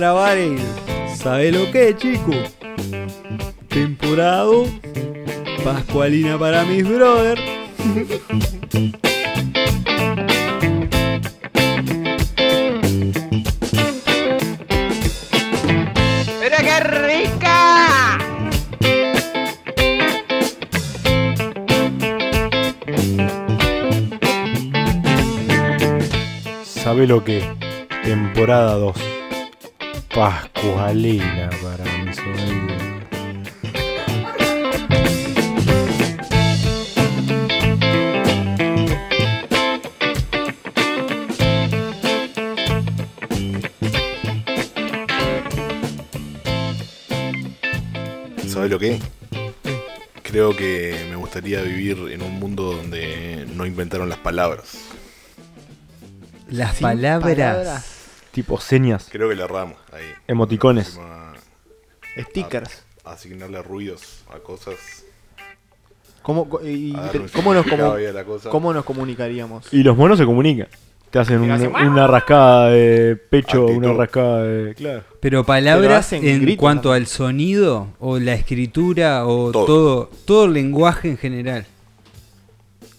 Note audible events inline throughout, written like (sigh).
grabar el. ¿Sabe lo que, chico? Temporado. Pascualina para mis brother. ¡Mira qué rica! ¿Sabe lo que? Temporada 2. Pascualina para mis oídos. ¿Sabes lo que? Creo que me gustaría vivir en un mundo donde no inventaron las palabras. Las Sin palabras. palabras. Tipo señas, Creo que le erramos ahí. emoticones. Próxima, Stickers. Asignarle ruidos a cosas. ¿Cómo, y- a cómo nos comu- a cosa. cómo nos comunicaríamos? Y los monos se comunican. Te hacen un- una rascada de pecho, Actitud. una rascada de. Claro. Pero palabras en gritos cuanto al sonido o la escritura o Todo. todo, todo, el lenguaje en general.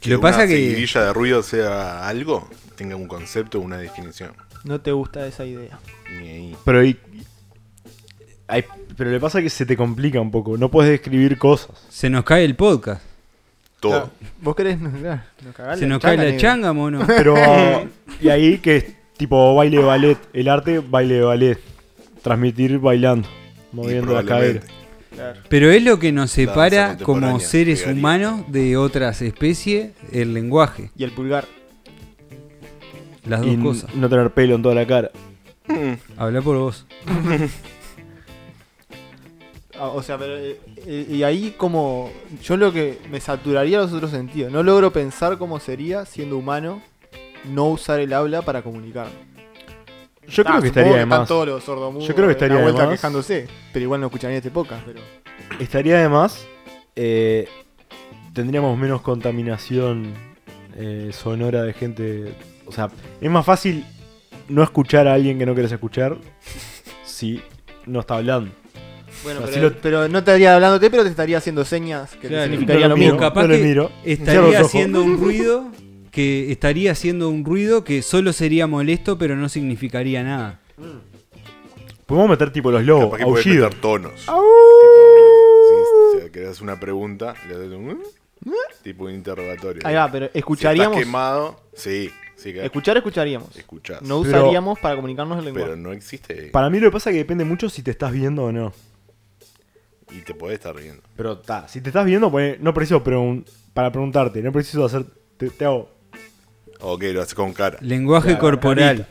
Que Lo que pasa una que de ruido sea algo, tenga un concepto, una definición. No te gusta esa idea. Ni ahí. Pero, y- hay- pero le pasa que se te complica un poco. No puedes describir cosas. se nos cae el podcast. Todo. Claro, ¿Vos querés claro, nos Se nos cae la negro. changa, mono. (laughs) Pero. (laughs) y ahí que es tipo baile de ballet. El arte, baile de ballet. Transmitir bailando. Moviendo las probablemente. caderas. Claro. Pero es lo que nos separa como contemporánea seres llegaría. humanos de otras especies, el lenguaje. Y el pulgar. Las dos cosas. no tener pelo en toda la cara. Habla por vos. (laughs) Ah, O sea, pero. eh, y ahí como. Yo lo que. Me saturaría los otros sentidos. No logro pensar cómo sería, siendo humano, no usar el habla para comunicar. Yo creo que estaría de Están más. todos los sordomudos. Yo creo que en la estaría de más. quejándose. Pero igual no escucharía este podcast. Pero. Estaría de más. eh, tendríamos menos contaminación eh, sonora de gente. O sea, es más fácil no escuchar a alguien que no querés escuchar si no está hablando. Bueno, O sea, pero, si lo- pero no estaría hablándote, pero te estaría haciendo señas que Claro. significaría No lo mismo. capaz no le que miro. Cierro los estaría ojos. haciendo un ruido que estaría haciendo un ruido que solo sería molesto pero no significaría nada. Podemos meter tipo los lobos, Capaz que puedes aullido. meter tonos. Tipo, si, si querés una pregunta, le das un... Tipo un interrogatorio. Ahí va, pero Si escucharíamos. estás quemado, sí, sí que Escuchar, escucharíamos. escuchás. No Pero- usaríamos para comunicarnos el lenguaje. pero no existe Para mí lo que pasa es que depende mucho si te estás viendo o no. y te podés estar riendo. Pero ta, si te estás viendo, pues, no preciso pregun- para preguntarte, no preciso hacer. Te, te hago. Ok, lo haces con cara. Lenguaje Claro, corporal.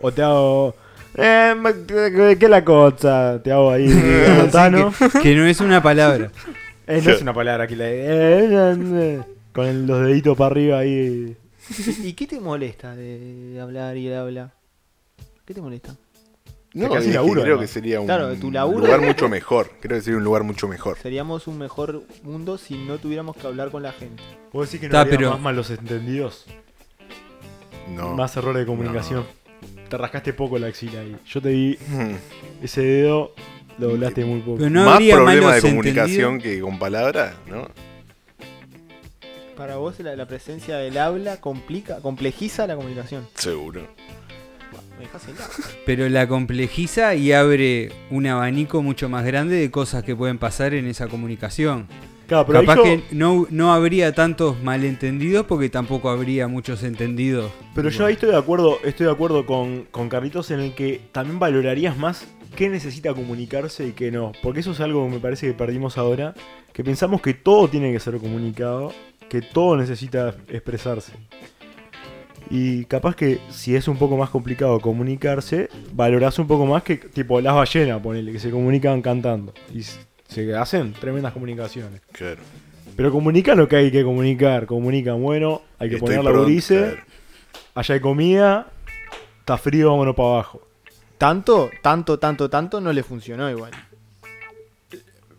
O te hago. Eh, ma- ¿qué es la cosa? Te hago ahí. (laughs) Montano. Que no es una palabra. (laughs) Eh, no es (laughs) una palabra que la. eh, con los deditos para arriba ahí. ¿Y qué te molesta de hablar y el habla? ¿Qué te molesta? No, casi laburo, creo además. que sería un Claro, tu laburo- lugar mucho mejor. Creo que sería un lugar mucho mejor. Seríamos un mejor mundo si no tuviéramos que hablar con la gente. ¿Puedo decir que no Ta, habría pero- más malos entendidos? No. Más errores de comunicación. Te rascaste poco la axila ahí. Yo te vi Hmm. ese dedo, lo doblaste muy poco. Pero no Más habría problema de comunicación que con palabras, ¿no? Para vos la, la presencia del habla complica, complejiza la comunicación. Seguro. Me dejas helado. Pero la complejiza y abre un abanico mucho más grande de cosas que pueden pasar en esa comunicación. Claro, pero ahí Capaz yo- que no, no habría tantos malentendidos porque tampoco habría muchos entendidos. Pero yo ahí estoy de acuerdo, estoy de acuerdo con, con Carlitos en el que también valorarías más qué necesita comunicarse y qué no. Porque eso es algo que me parece que perdimos ahora. Que pensamos que todo tiene que ser comunicado, que todo necesita expresarse. Y capaz que si es un poco más complicado comunicarse, valorás un poco más que tipo las ballenas, ponele, que se comunican cantando. Y se hacen tremendas comunicaciones. Claro. Pero comunican lo que hay que comunicar. Comunican, bueno, hay que Estoy poner la claro. Allá hay comida, está frío, vámonos para abajo. Tanto, tanto, tanto, tanto no le funcionó igual.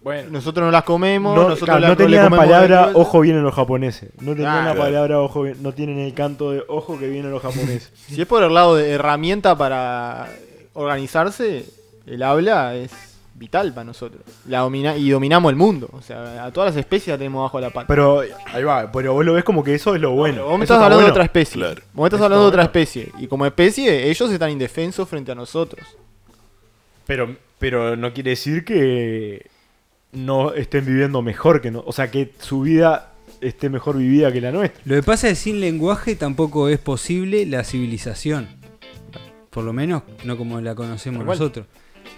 Bueno, Nosotros no las comemos, no, nosotros claro, la- no tenían la palabra ojo vienen los japoneses. No tenían la Claro. palabra ojo, no tienen el canto de ojo que vienen los japoneses. (laughs) Si es por el lado de herramienta para organizarse, el habla es vital para nosotros. La domina y dominamos el mundo. O sea, a todas las especies la tenemos bajo la pata. Pero ahí va, pero vos lo ves como que eso es lo bueno. Pero vos me estás está hablando de otra especie. Claro. Vos me estás Eso hablando de otra especie. Y como especie, ellos están indefensos frente a nosotros. Pero, pero no quiere decir que no estén viviendo mejor que no. O sea, que su vida esté mejor vivida que la nuestra. Lo que pasa es que sin lenguaje tampoco es posible la civilización. Por lo menos no como la conocemos nosotros.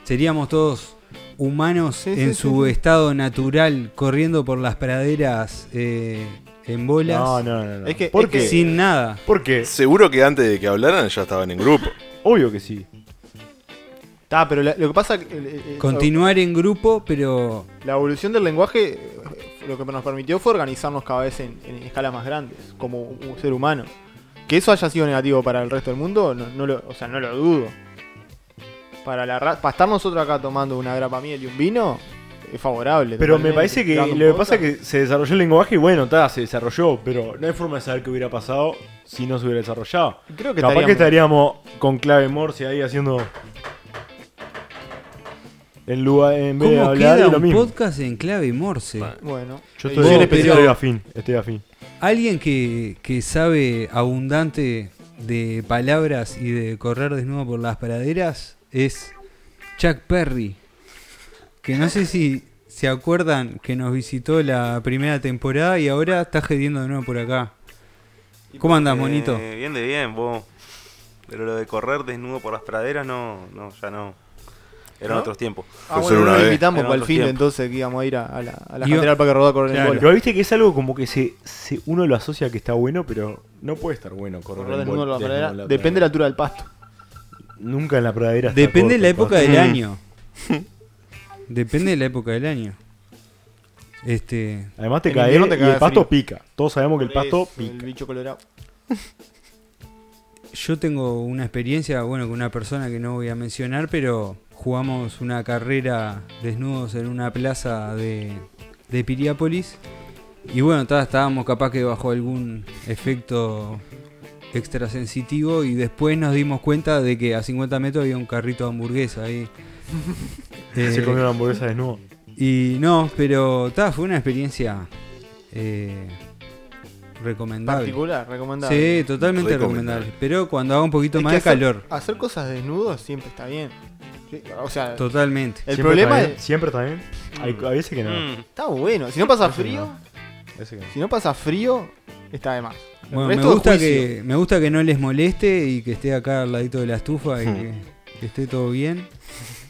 Seríamos todos humanos Sí, en sí, su sí. estado natural, corriendo por las praderas eh, en bolas, No, no, no. no. Es que- ¿Por es qué? que- sin nada. ¿Por qué? Seguro que antes de que hablaran ya estaban en grupo. Obvio que sí. Está, pero la- lo que pasa. eh, eh, Continuar en grupo, pero La evolución del lenguaje eh, lo que nos permitió fue organizarnos cada vez en, en escalas más grandes, como un un ser humano. Que eso haya sido negativo para el resto del mundo, no, no lo, o sea, no lo dudo. Para, la ra- para estar nosotros acá tomando una grapa miel y un vino, es favorable. Pero me parece que lo que pasa es que se desarrolló el lenguaje y bueno, está, se desarrolló, pero no hay forma de saber qué hubiera pasado si no se hubiera desarrollado. Creo que Capaz que estaríamos- estaríamos con clave Morse ahí haciendo. En, lugar, en vez de ¿cómo hablar queda un mismo. podcast en clave Morse? Bueno. Yo edición estoy, Vos, especial. estoy afín, estoy afín. Alguien que, que sabe abundante de palabras y de correr desnudo por las praderas es Chuck Perry. Que no sé si se acuerdan que nos visitó la primera temporada y ahora está gediendo de nuevo por acá. ¿Cómo andás, monito? Eh, bien de bien, vos. Pero lo de correr desnudo por las praderas, no, no, ya no. Eran ¿No? otros tiempos. Ah, bueno, lo vez. invitamos para el fin, entonces que íbamos a ir a, a la, a la para que rodar correr en Claro. bola. Pero viste que es algo como que se, se- uno lo asocia que está bueno, pero no puede estar bueno correr, Correr en desnudo bol- por la desnudo pradera, en la Depende de la altura del pasto. Nunca en la pradera está Depende de la época del año. (laughs) Depende de la época del año. Este, Además te En cae te y el pasto frío. pica. Todos sabemos que el pasto eso, El pica. bicho colorado. (laughs) yo tengo una experiencia, bueno, con una persona que no voy a mencionar, pero jugamos una carrera desnudos en una plaza de, de Piriápolis. Y bueno, estábamos capaz que bajo algún efecto extrasensitivo y después nos dimos cuenta de que a 50 metros había un carrito de hamburguesa ahí. (laughs) Eh, Se comió una hamburguesa desnudo. y no, pero ta, fue una experiencia eh, recomendable. Particular, recomendable. Sí, totalmente Recomendable. recomendable. Pero cuando haga un poquito Es más de hacer- calor. Hacer cosas desnudos siempre está bien. O sea, Totalmente. el Siempre problema está es. Siempre está bien. Hay, a veces que no. Mm, Está bueno. Si no pasa no. frío, que no. si no pasa frío, está de más. Bueno, me gusta, que, me gusta que no les moleste y que esté acá al ladito de la estufa y Hmm. que, que esté todo bien.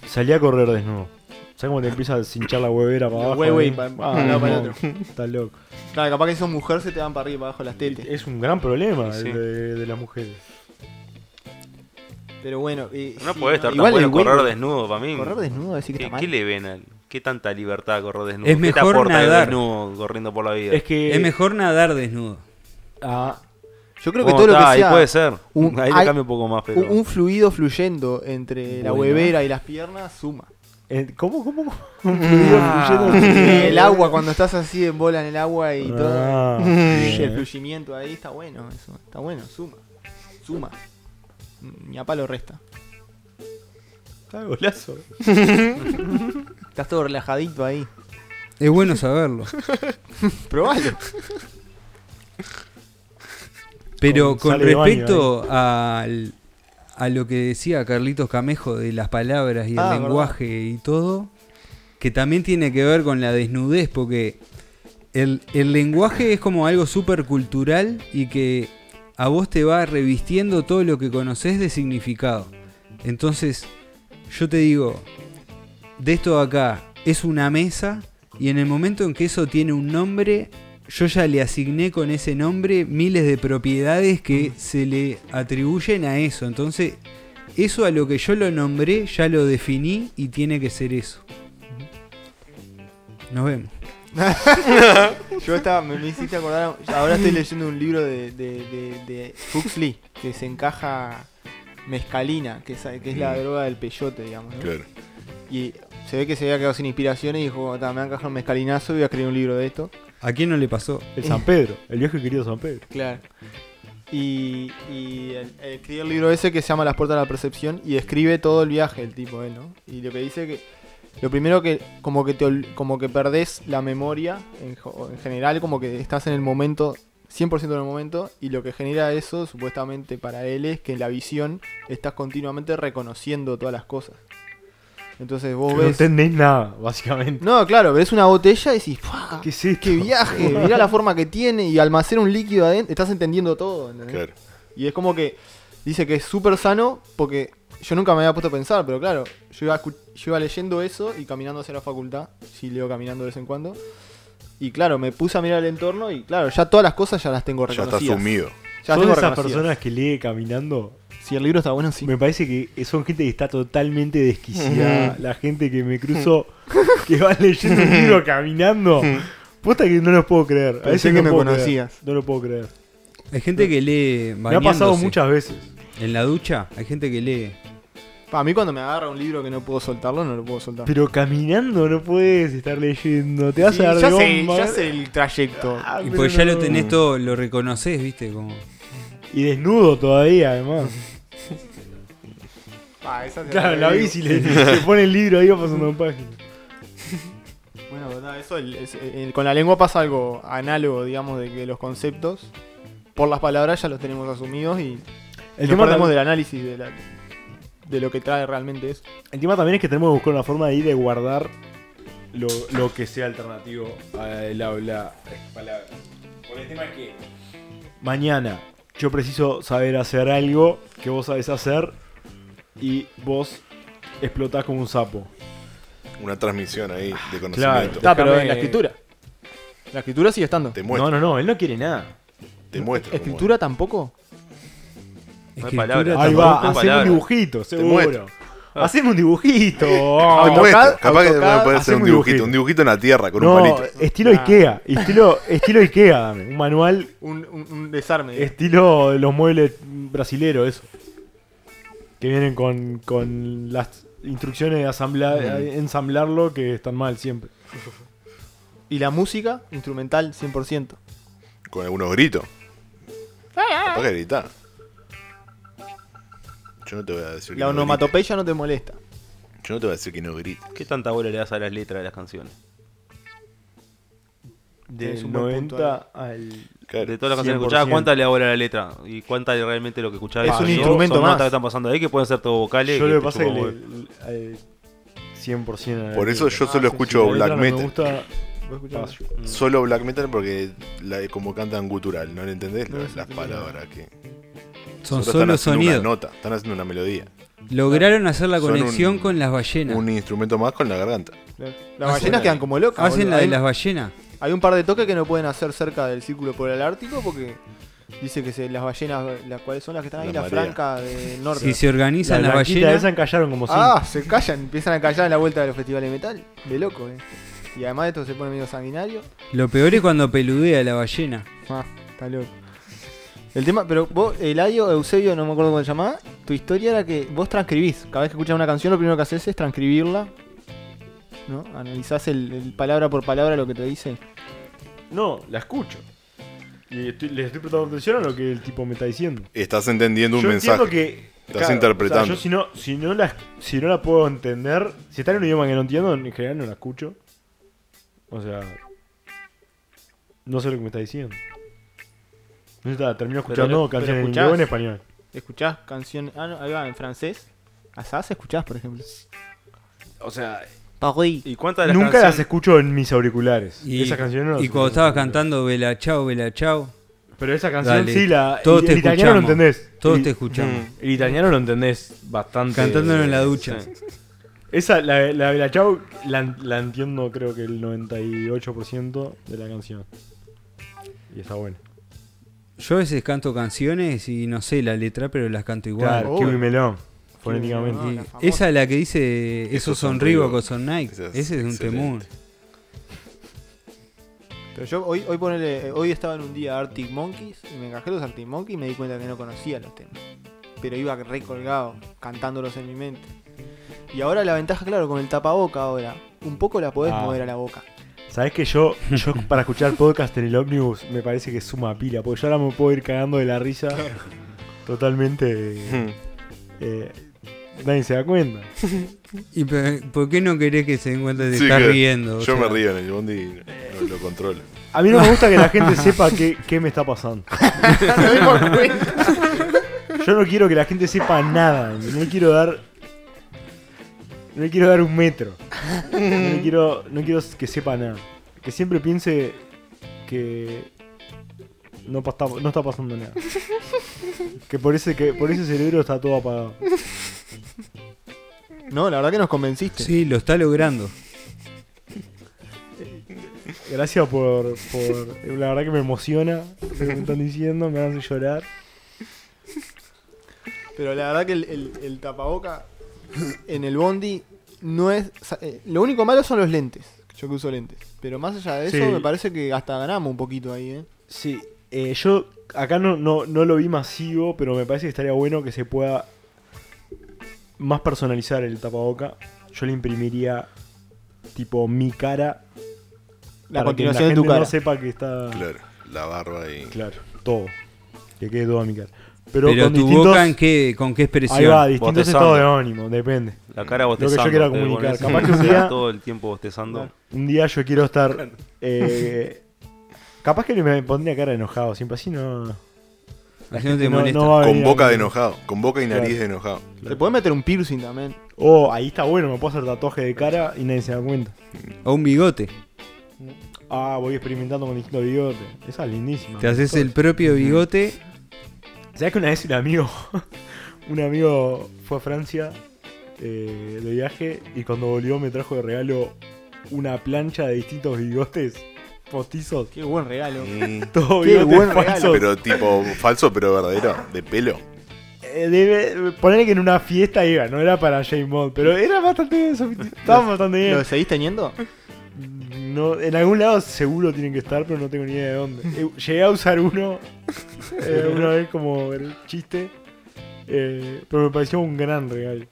Salí a correr desnudo. ¿Sabes cómo te empieza a cinchar la huevera para La abajo? hueve ahí? y pa- Ah, pa- un lado para el otro. Estás loco. Claro, capaz que si sos mujer se te van para arriba y para abajo las tetas. Es un gran problema Sí. el de, de las mujeres. Pero bueno. eh, no sí, puede estar tan bueno correr desnudo para mí. Correr desnudo, decir que ¿Qué, está mal. qué le ven al- ¿Qué tanta libertad correr desnudo? Es ¿Qué te mejor aporta nadar. desnudo corriendo por la vida? Es que. es mejor nadar desnudo. Ah, Yo creo que todo lo que ahí sea puede ser. un- ahí hay- le cambia un poco más, pero... un, un fluido fluyendo entre la huevera y las piernas suma. eh, ¿Cómo? ¿Cómo? (laughs) Un fluido Ah. fluyendo. (laughs) El agua, cuando estás así en bola en el agua y todo. Ah, El bien. fluyimiento ahí está bueno, eso. Está bueno, suma. Suma. Ni a palo resta. Está golazo. (laughs) Estás todo relajadito ahí. Es bueno saberlo. Probalo. Pero Con baño respecto al- a lo que decía Carlitos Camejo de las palabras y el Ah, lenguaje y todo, que también tiene que ver con la desnudez, porque el, el lenguaje es como algo súper cultural y que a vos te va revistiendo todo lo que conoces de significado. Entonces, yo te digo, de esto de acá es una mesa y en el momento en que eso tiene un nombre, yo ya le asigné con ese nombre miles de propiedades que se le atribuyen a eso. Entonces, eso a lo que yo lo nombré, ya lo definí y tiene que ser eso. Nos vemos. (laughs) Yo estaba, me, me hiciste acordar. Ahora estoy leyendo un libro de, de, de, de Huxley que se encaja mescalina, que es, que es la Mm. droga del peyote, digamos. ¿no? Claro. Y se ve que se había quedado sin inspiración y dijo: "Ta, Me a encajar un mescalinazo y voy a escribir un libro de esto. ¿A quién no le pasó? El San Pedro. El viejo y querido San Pedro. Claro. Y, y el- el- escribe el libro ese que se llama Las puertas de la percepción y describe todo el viaje el tipo él, ¿no? Y lo que dice que lo primero que como que te como que perdés la memoria en, jo- en general como que estás en el momento 100% en el momento y lo que genera eso supuestamente para él es que en la visión estás continuamente reconociendo todas las cosas. Entonces vos Que no ves entendés nada, básicamente. No, claro, ves una botella y decís, "Fua, ¿Qué es esto? ¡Qué viaje! (laughs) Mirá la forma que tiene y almacena un líquido adentro. Estás entendiendo todo, ¿entendés? Claro. Y es como que dice que es súper sano porque yo nunca me había puesto a pensar, pero claro, yo iba, yo iba leyendo eso y caminando hacia la facultad. Sí, leo caminando de vez en cuando. Y claro, me puse a mirar el entorno y claro, ya todas las cosas ya las tengo Ya está reconocidas. sumido. Ya Son esas reconocidas. personas que lee caminando. Si el libro está bueno, sí. Me parece que son gente que está totalmente desquiciada. La gente que me cruzo (laughs) que va leyendo un libro caminando. Puta que no lo puedo creer. A Pensé veces que no me puedo conocías. creer. No lo puedo creer. Hay gente que lee Me ha pasado bañándose. muchas veces. En la ducha hay gente que lee. Para mí cuando me agarra un libro que no puedo soltarlo, no lo puedo soltar. Pero caminando no puedes estar leyendo. Te vas Sí, a dar ya, de sé, goma. ya sé el trayecto. Ah, Y pero pues ya lo tenés todo, lo reconoces, viste, como. Y desnudo todavía, además. (laughs) Ah, esa Claro, la bici le, le pone el libro ahí pasando páginas. Bueno, verdad, eso el- es- el- con la lengua pasa algo análogo, digamos, de que los conceptos, por las palabras ya los tenemos asumidos y El nos tema, perdemos tam- del análisis de, la- de lo que trae realmente eso. el tema también es que tenemos que buscar una forma de ir de guardar lo, lo que sea alternativo al habla palabra. Porque el tema es que mañana yo preciso saber hacer algo que vos sabés hacer y vos explotás como un sapo. Una transmisión ahí de claro. conocimiento. Está, pero en la escritura. La escritura sigue estando. Te muestra. No, no, no, él no quiere nada. Te muestra. cómo ¿Escritura tampoco? No hay Escritura palabras. Ahí tampoco. va, hacemos un dibujito, seguro. (laughs) Hacemos un dibujito. (laughs) AutoCAD, muestra. Capaz que AutoCAD, puede ser hacemos un un dibujito. dibujito. Un dibujito en la tierra con no, un palito. estilo Ah. Ikea. Estilo, estilo Ikea, dame. Un manual Un, un- un desarme. estilo de los muebles brasileros, eso. Que vienen con, con las instrucciones de asamblar, ensamblarlo que están mal siempre. Y la música, instrumental 100%. Con algunos gritos. Capaz que gritar. Yo no te voy a decir que La no grites. onomatopeya no te molesta. Yo no te voy a decir que no grites. ¿Qué tanta bola le das a las letras de las canciones? Del punto 90 al. Claro. De todas las canciones 100%. escuchadas, ¿cuánta le da bola a la letra? ¿Y cuánta es realmente lo que escuchás? Es Ah, un yo- instrumento son más. notas que están pasando ahí que pueden ser todo vocales. Yo lo que pasa es que le, al 100% a la Por eso yo Ah, solo sí, escucho La letra black no me metal. gusta, ¿Vos escuchás? Solo black metal porque la, como cantan gutural, ¿no le entendés? No, Las- palabras que. Son están solo haciendo sonidos. Una nota, están haciendo una melodía. Lograron hacer la Son conexión un- con las ballenas. Un instrumento más con la garganta. Las Hacen- ballenas quedan como locas. Hacen boludo. la de Hay- las ballenas. Hay un par de toques que no pueden hacer cerca del círculo polar Ártico porque dice que se- las ballenas, las cuáles son las que están ahí, La la, marea. franca del norte. Si se organizan La las blanquita ballenas. esa encallaron como cinco. ah, se callan, empiezan a callar en la vuelta de los festivales de metal. De loco, eh. Y además esto se pone medio sanguinario. Lo peor es cuando peludea la ballena. Ah, está loco. El tema, pero vos, Eladio, Eusebio, no me acuerdo cómo se llamaba, tu historia era que vos transcribís. Cada vez que escuchás una canción, lo primero que haces es transcribirla. ¿No? Analizás el, el palabra por palabra lo que te dice. No, la escucho. Y estoy, le estoy prestando atención a lo que el tipo me está diciendo. Estás entendiendo un yo mensaje. entiendo que. Estás interpretando. o sea, yo si no, si, no la, si no la puedo entender, si está en un idioma que no entiendo, en general no la escucho. O sea. No sé lo que me está diciendo. No sé, termino Pero escuchando pero canciones en escuchás. inglés o en español. Escuchás canciones. Ah, no, ahí va, en francés. Asás escuchás, por ejemplo. O sea, Paris. ¿Y cuántas de las nunca canciones? las escucho en mis auriculares. Y, Esas canciones no las y escucho cuando estabas cantando Bella Chao, Bella Chao, Pero esa canción Dale, sí la. todos el, te el italiano lo entendés. todos El- te escuchamos. El italiano lo entendés bastante. Cantándolo en la ducha. Sí. Esa, la, la de la Chau, la, la entiendo creo que el 98% de la canción. Y está buena. Yo a veces canto canciones y no sé la letra, pero las canto igual. Claro. Kiwi Melón, fonéticamente. Melón. La esa es la que dice Esos son son Reebok son Nike. Ese es un excelente. temún. Pero yo hoy, hoy, ponele, hoy estaba en un día Arctic Monkeys y me encajé los Arctic Monkeys y me di cuenta que no conocía los temas. Pero iba recolgado, cantándolos en mi mente. Y ahora la ventaja, claro, con el tapaboca ahora, un poco la podés Ah. mover a la boca. Sabes que yo, yo (laughs) para escuchar podcast en el ómnibus me parece que suma pila, porque yo ahora me puedo ir cagando de la risa totalmente. Hmm. eh, nadie se da cuenta. (laughs) ¿Y por qué no querés que se den cuenta que te Sí, estás que riendo? O Yo me río en el bondi y no lo controlo. A mí no me gusta que la (laughs) gente sepa qué, qué me está pasando. Yo no quiero que la gente sepa nada. No le quiero dar. No le quiero dar un metro. No, quiero, no quiero que sepa nada. Que siempre piense que no, no está pasando nada. Que por ese, que por ese cerebro está todo apagado. No, la verdad que nos convenciste. Sí, lo está logrando. Gracias por, por. La verdad que me emociona lo que me están diciendo, me hace llorar. Pero la verdad que el, el- el tapaboca en el bondi no es. o sea, eh, lo único malo son los lentes. Yo que uso lentes. Pero más allá de eso, Sí. me parece que hasta ganamos un poquito ahí, ¿eh? Sí, eh, yo acá no, no, no lo vi masivo, pero me parece que estaría bueno que se pueda más personalizar el tapaboca. Yo le imprimiría tipo mi cara. La para que la continuación de tu cara. no sepa que está. Claro, la barba y. Claro, todo. Que quede todo a mi cara. Pero, Pero, con tu distintos. boca, ¿en qué, ¿con qué expresión? ahí va, distintos Bostezando. estados de ánimo, depende. La cara Lo que yo bostezando. quiera comunicar. Capaz que un día- todo el tiempo bostezando. Un día yo quiero estar. eh, capaz que me pondría cara de enojado, siempre así no. Así no te no- molesta. no va a Con boca de enojado. Con boca y nariz Claro. de enojado. Te puedes meter un piercing también. Oh, ahí está bueno, me puedo hacer tatuaje de cara y nadie se da cuenta. O un bigote. Ah, voy experimentando con distintos bigotes. Esa es lindísima. Te haces el propio bigote. ¿Sabes que una vez un amigo, (laughs) un amigo fue a Francia eh, de viaje y cuando volvió me trajo de regalo una plancha de distintos bigotes postizos? Qué buen regalo. Mm, (laughs) Todo Qué bigotes buen regalo. Pero tipo falso pero verdadero. De pelo. Eh, debe- ponerle que en una fiesta iba, no era para James Bond, pero era bastante. Estaban bastante bien. ¿Lo seguís teniendo? No, en algún lado seguro tienen que estar, pero no tengo ni idea de dónde. Eh, Llegué a usar uno (laughs) eh, una vez como el chiste, eh, pero me pareció un gran regalo.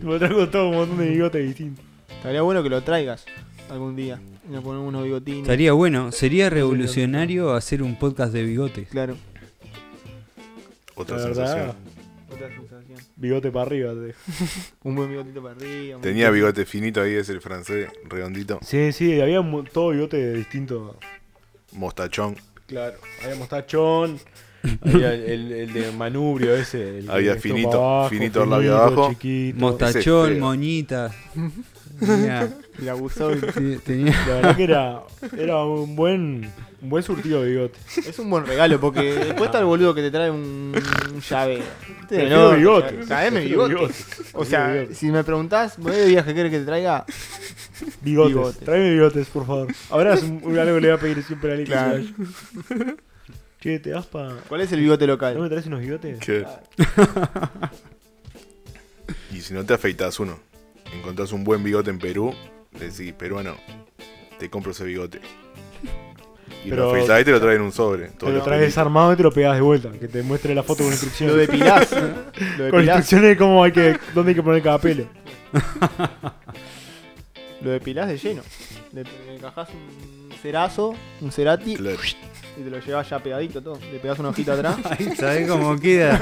Me trajo todo un montón de bigotes distintos. Estaría bueno que lo traigas algún día. Y nos ponemos unos bigotines. Estaría bueno. Sería revolucionario hacer un podcast de bigotes. Claro. Otra La sensación. verdad, Otra sensación. Bigote para arriba. te dejo. (laughs) Un buen bigotito para arriba. Tenía bigote finito ahí, es el francés, redondito. Sí, sí, había todo bigote distinto. Mostachón. Claro, había mostachón, había el, el- el de manubrio ese. el Había que esto finito, pa' finito al labio abajo. chiquito. Mostachón, feo. moñitas. (laughs) Tenía, Y abusó. sí, tenía- La verdad que era, era un buen un buen surtido de bigote. Es un buen regalo porque (laughs) después está el boludo que te trae un, un llave. Prefiero (laughs) no, bigote. Traeme Prefiero bigote. O sea, Bigote. si me preguntás, ¿voy de viaje querés que te traiga? Bigotes. Bigotes. Tráeme bigotes, por favor. Ahora es un, un- algo que le voy a pedir siempre a Ale que Claro. Che, ¿te das pa...? ¿Cuál es el bigote ¿No local? me traes unos bigotes? ¿Qué? (laughs) Y si no te afeitas uno, encontrás un buen bigote en Perú, decís, peruano, te compro ese bigote. Y Pero- lo y te lo traen en un sobre. Te lo traes desarmado y te lo pegas de vuelta. Que te muestre la foto con instrucciones. Lo depilás. (laughs) Lo con instrucciones de cómo hay que, dónde hay que poner cada pelo. (laughs) Lo depilás de lleno. Le, le encajás un cerazo, un cerati Claro. y te lo llevas ya pegadito todo. Le pegás una hojita atrás. (laughs) Ay, ¿Sabés cómo queda?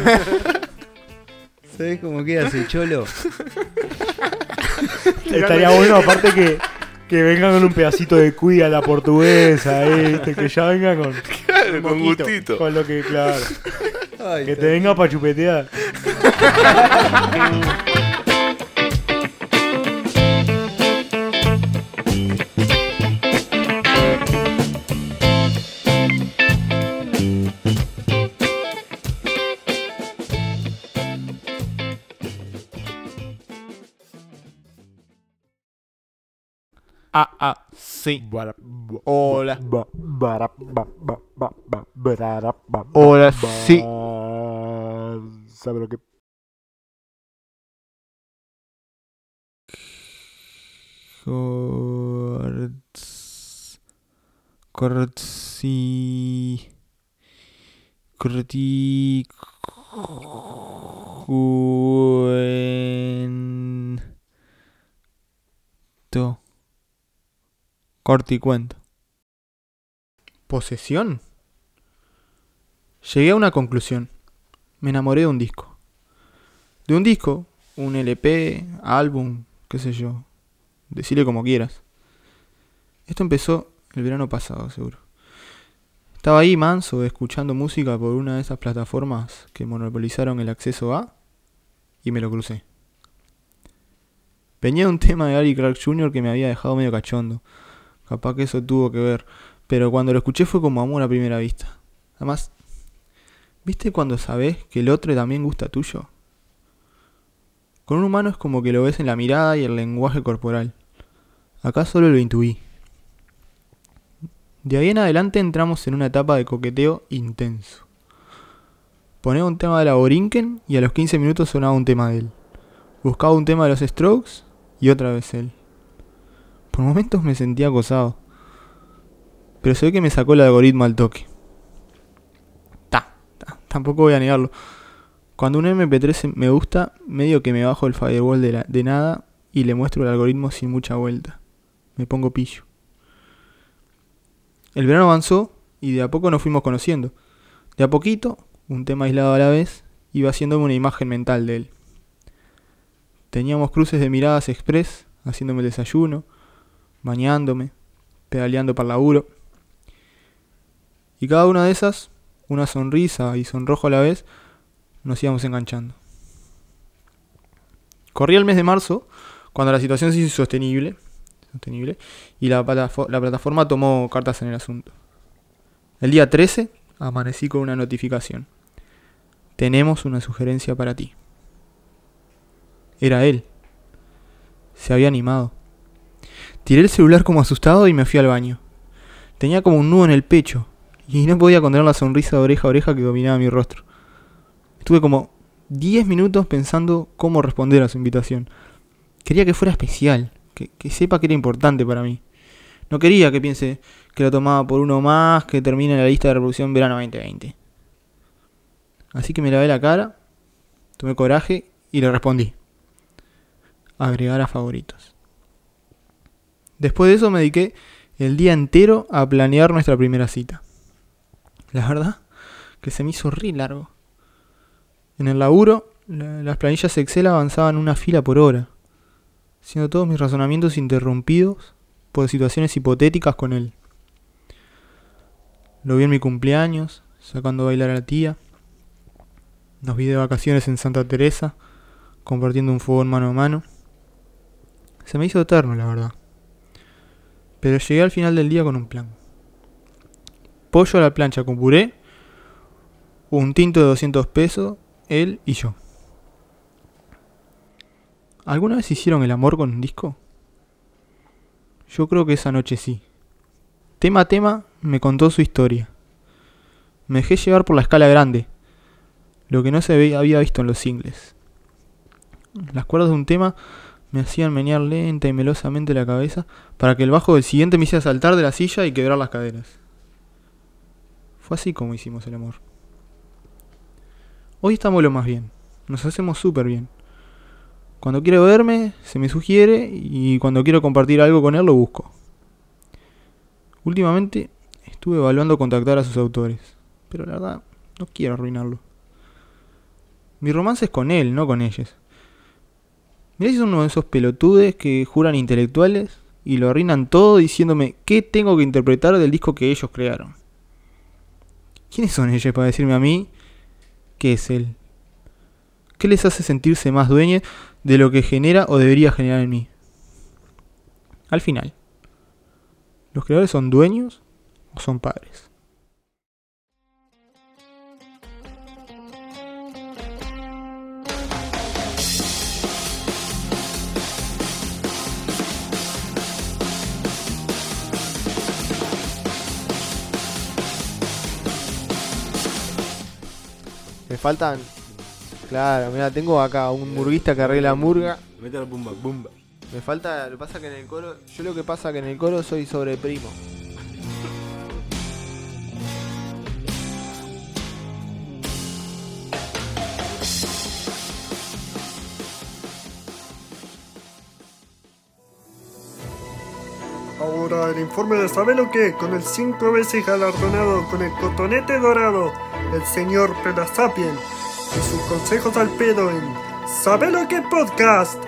¿Sabés cómo queda ese cholo? Estaría bueno, aparte que, que venga con un pedacito de cuida a la portuguesa, ¿viste? que ya venga con, (laughs) Claro, con moquito. gustito. con lo que, claro, Ay, que te venga para chupetear. (laughs) Ah, ah, sí. Hola. Hola, sí. ¿Sabe lo que? Corts. Cortsi. Corti. Cuen. To. Corte y cuento. ¿Posesión? Llegué a una conclusión. Me enamoré de un disco. De un disco, un LP, álbum, qué sé yo. Decile como quieras. Esto empezó el verano pasado, seguro. Estaba ahí manso, escuchando música por una de esas plataformas que monopolizaron el acceso a, y me lo crucé. Venía un tema de Gary Clark Jr. que me había dejado medio cachondo. Capaz que eso tuvo que ver. Pero cuando lo escuché fue como amor a primera vista. Además, ¿viste cuando sabes que el otro también gusta tuyo? Con un humano es como que lo ves en la mirada y el lenguaje corporal. Acá solo lo intuí. De ahí en adelante entramos en una etapa de coqueteo intenso. Ponía un tema de la Borinquen y a los 15 minutos sonaba un tema de él. Buscaba un tema de los Strokes y otra vez él. Por momentos me sentía acosado. Pero se ve que me sacó el algoritmo al toque. Ta, ta, tampoco voy a negarlo. Cuando un MP3 me gusta, medio que me bajo el firewall de, la- de nada y le muestro el algoritmo sin mucha vuelta. Me pongo pillo. El verano avanzó y de a poco nos fuimos conociendo. De a poquito, un tema aislado a la vez, iba haciéndome una imagen mental de él. Teníamos cruces de miradas express, haciéndome desayuno, bañándome, pedaleando para el laburo. Y cada una de esas, una sonrisa y sonrojo a la vez, nos íbamos enganchando. Corría el mes de marzo, cuando la situación se hizo sostenible, sostenible y la, platafo- la plataforma tomó cartas en el asunto. El día 13 amanecí con una notificación. Tenemos una sugerencia para ti. Era él. Se había animado. Tiré el celular como asustado y me fui al baño. Tenía como un nudo en el pecho y no podía contener la sonrisa de oreja a oreja que dominaba mi rostro. Estuve como 10 minutos pensando cómo responder a su invitación. Quería que fuera especial, que, que sepa que era importante para mí. No quería que piense que lo tomaba por uno más que termine la lista de reproducción verano 2020. Así que me lavé la cara, tomé coraje y le respondí. Agregar a favoritos. Después de eso me dediqué el día entero a planear nuestra primera cita. La verdad que se me hizo re largo. En el laburo, la- las planillas Excel avanzaban una fila por hora, siendo todos mis razonamientos interrumpidos por situaciones hipotéticas con él. Lo vi en mi cumpleaños, sacando a bailar a la tía. Nos vi de vacaciones en Santa Teresa, compartiendo un fogón mano a mano. Se me hizo eterno, la verdad. Pero llegué al final del día con un plan. Pollo a la plancha con puré, un tinto de 200 pesos, él y yo. ¿Alguna vez hicieron el amor con un disco? Yo creo que esa noche sí. Tema a tema me contó su historia. Me dejé llevar por la escala grande, lo que no se había visto en los singles. Las cuerdas de un tema me hacían menear lenta y melosamente la cabeza para que el bajo del siguiente me hiciera saltar de la silla y quebrar las caderas. Fue así como hicimos el amor. Hoy estamos lo más bien, nos hacemos súper bien. Cuando quiero verme, se me sugiere y cuando quiero compartir algo con él lo busco. Últimamente estuve evaluando contactar a sus autores, pero la verdad no quiero arruinarlo. Mi romance es con él, no con ellos. Mirá si son uno de esos pelotudes que juran intelectuales y lo arruinan todo diciéndome qué tengo que interpretar del disco que ellos crearon. ¿Quiénes son ellos para decirme a mí qué es él? ¿Qué les hace sentirse más dueños de lo que genera o debería generar en mí? Al final, ¿los creadores son dueños o son padres? Faltan. Claro, mira, tengo acá un murguista que arregla murga. Mete la bumba, bumba. Me falta, lo que pasa que en el coro, yo lo que pasa que en el coro soy sobre primo. para el informe de Sabe lo que con el cinco veces galardonado con el cotonete dorado, el señor Pedasapien y sus consejos al pedo en Sabe lo que podcast.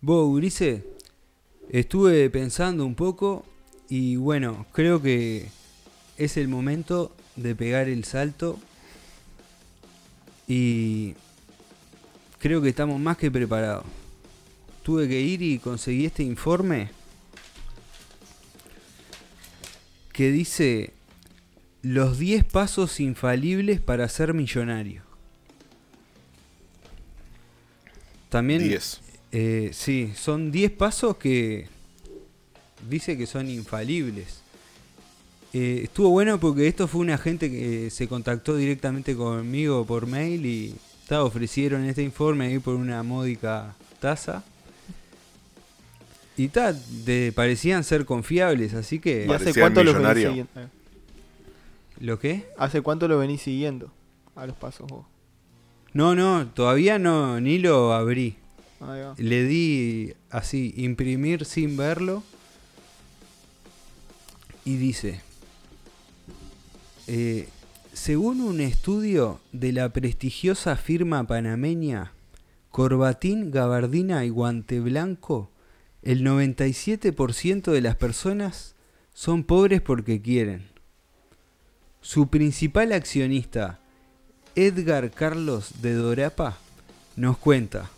Vos, Urice, estuve pensando un poco y bueno, creo que es el momento de pegar el salto y creo que estamos más que preparados. Tuve que ir y conseguí este informe que dice los 10 pasos infalibles para ser millonario. También 10. eh, sí, son 10 pasos que dice que son infalibles. Eh, estuvo bueno porque esto fue una gente que se contactó directamente conmigo por mail y ta, ofrecieron este informe ahí por una módica tasa. Y ta, de- parecían ser confiables, así que... ¿Y hace cuánto los venís siguiendo? Eh, ¿Lo qué? ¿Hace cuánto lo venís siguiendo? A los pasos vos. No, no, todavía no, ni lo abrí. Le di así, imprimir sin verlo. Y dice, eh, según un estudio de la prestigiosa firma panameña Corbatín, Gabardina y Guante Blanco, el 97% de las personas son pobres porque quieren. Su principal accionista, Edgar Carlos de Dorapa, nos cuenta,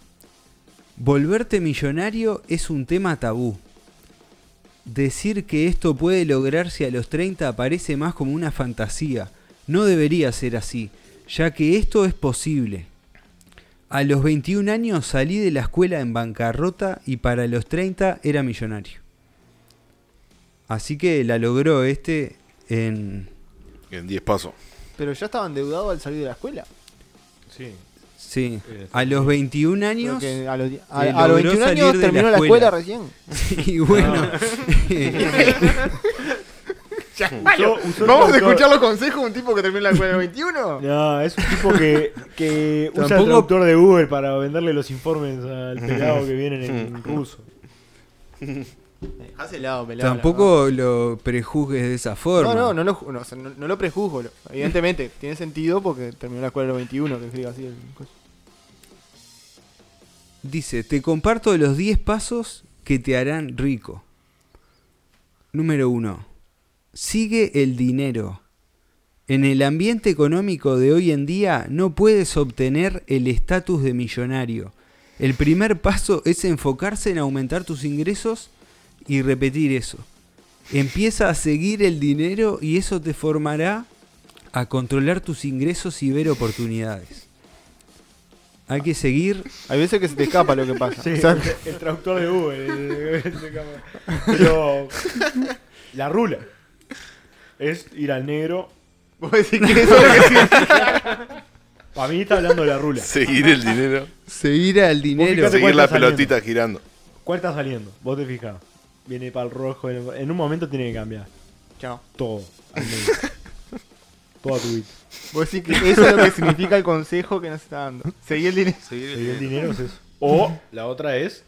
Volverte millonario es un tema tabú. Decir que esto puede lograrse a los 30 parece más como una fantasía. No debería ser así, ya que esto es posible. A los 21 años salí de la escuela en bancarrota y para los 30 era millonario. Así que la logró este en... En 10 pasos. Pero ya estaba endeudado al salir de la escuela. Sí. Sí, Eh, a los 21 Creo años... que a los, di- a- eh, a los logró 21 salir años de la terminó la escuela. recién. (laughs) Y bueno... (laughs) Usó- usó el ¿Vamos a escuchar los consejos de un tipo que terminó la escuela los 21? (laughs) No, es un tipo que, que usa el Tampoco- traductor de Google para venderle los informes al pelado que vienen en ruso. Dejás helado, pelado. Tampoco lo prejuzgues de esa No, forma. no, no lo, no, o sea, no- no lo prejuzgo. lo- Evidentemente, tiene sentido porque terminó la escuela a los 21, que así el. Dice, te comparto los 10 pasos que te harán rico. Número 1. Sigue el dinero. En el ambiente económico de hoy en día no puedes obtener el estatus de millonario. El primer paso es enfocarse en aumentar tus ingresos y repetir eso. Empieza a seguir el dinero y eso te formará a controlar tus ingresos y ver oportunidades. Hay que seguir Hay veces que se te escapa lo que pasa. Sí, O sea, el, el traductor de Google. el- el- Pero la rula es ir al negro. vos decís que eso es lo que significa. Para mí está hablando de la rula. Seguir el dinero. seguir al dinero. Seguir la está saliendo. pelotita girando. ¿Cuál está saliendo? Vos te fijas. Viene para el rojo. En en un momento tiene que cambiar. Chao. Todo. Toda tu vida. Vos decís que eso es lo que significa el consejo que nos está dando. Seguí el dinero. Seguir el Seguir el dinero. dinero es eso. O la otra es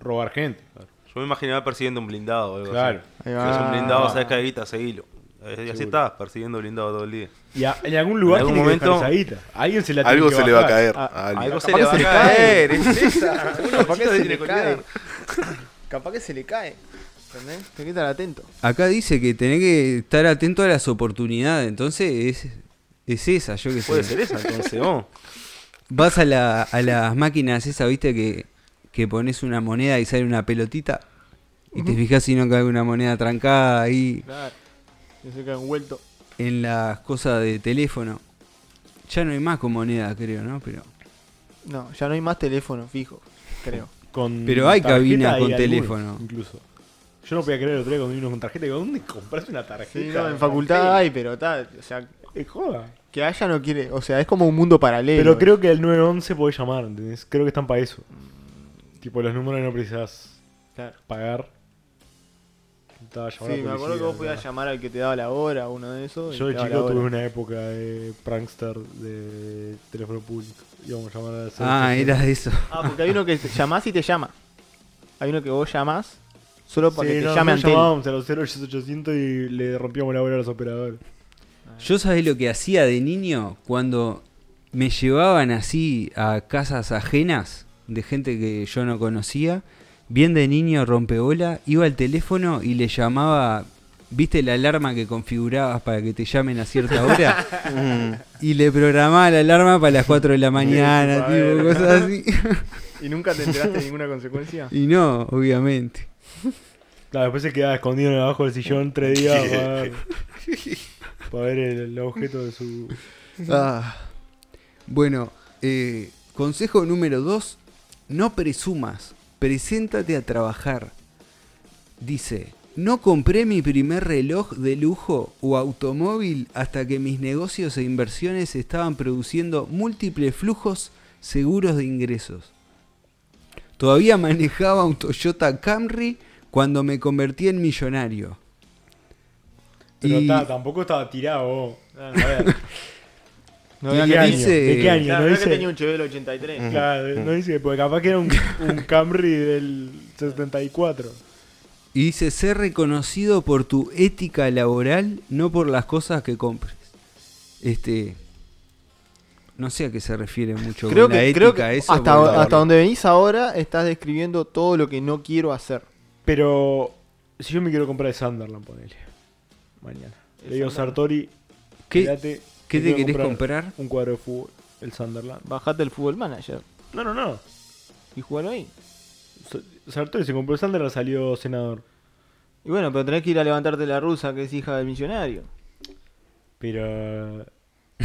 robar gente. Yo me imaginaba persiguiendo un blindado o algo Claro. así. Ahí Si es un va. blindado, sabes que hay guita, seguilo. Eh, Y así Seguro. estás, persiguiendo blindado todo el día. Y a- en algún lugar En algún tiene que dejar momento- esa guita. A alguien se la tiene Algo que se le va a bajar. caer. Ah, a alguien. Algo se le va a cae. caer, es esa. Uno Capaz que chiquito se tiene le que cae. cuidar. Capaz que se le cae. ¿Entendés? Hay que estar atento. Acá dice que tenés que estar atento a las oportunidades. Entonces es, es esa, yo que sé. Puede ser esa, entonces, vos. Vas a, la- a las máquinas esas, viste, que, que pones una moneda y sale una pelotita. Y te fijas si no cae una moneda trancada ahí Claro. Yo sé que han vuelto. en las cosas de teléfono. Ya no hay más con moneda, creo, ¿no? Pero No, ya no hay más teléfono fijo, creo. Con (laughs) Pero hay tarjeta cabina y con teléfono. Incluso. Yo no podía creer el otro día cuando vino con tarjeta. Digo, ¿Dónde compras una tarjeta? Sí, no, en facultad hay, pero tal. O sea, Es joda. que haya no quiere. O sea, es como un mundo paralelo. Pero creo que el 911 podés llamar, ¿entendés? Creo que están para eso. Tipo, los números no precisás Claro. pagar. Estaba Sí, llamando a la me acuerdo que vos podías llamar al que te daba la hora, uno de esos. Yo de chico la tuve una época de prankster de teléfono público. Íbamos a llamar a Ah, era de eso. Ah, porque hay uno que llamás y te llama. Hay uno que vos llamás solo para Sí, que te no, llame nosotros ante él. llamábamos a los 0800 y le rompíamos la bola a los operadores. Yo sabés lo que hacía de niño cuando me llevaban así a casas ajenas de gente que yo no conocía. Bien de niño rompebola, iba al teléfono y le llamaba, ¿viste la alarma que configurabas para que te llamen a cierta hora? (laughs) y le programaba la alarma para las 4 de la mañana, tipo, cosas así. (laughs) ¿Y nunca te enteraste de ninguna consecuencia? y no, obviamente. Claro, después se quedaba escondido en abajo del sillón tres días para ver, para ver el, el objeto de su. Ah. Bueno, eh, consejo número 2, no presumas, preséntate a trabajar. Dice, no compré mi primer reloj de lujo o automóvil hasta que mis negocios e inversiones estaban produciendo múltiples flujos seguros de ingresos. Todavía manejaba un Toyota Camry cuando me convertí en millonario. Pero Y- ta, tampoco estaba tirado. vos. Ah. A ver, (laughs) No, ¿De qué año? dice- ¿De qué año? Claro, no es que dice. tenía un Chevelle 83. Claro, no dice, porque capaz que era un, un Camry del 74. Y dice, ser reconocido por tu ética laboral, no por las cosas que compres. Este. No sé a qué se refiere mucho Creo con la que, ética creo que eso. hasta, hasta donde venís ahora estás describiendo todo lo que no quiero hacer. Pero si yo me quiero comprar el Sunderland, ponele. Mañana. El Le digo Sunderland. Sartori, ¿Qué, quédate, qué te querés comprar? Un cuadro de fútbol, el Sunderland. Bajate el Fútbol Manager No, no, no. y jugalo ahí. Sa- Sartori se compró el Sunderland, salió senador. Y bueno, pero tenés que ir a levantarte la rusa que es hija del millonario. Pero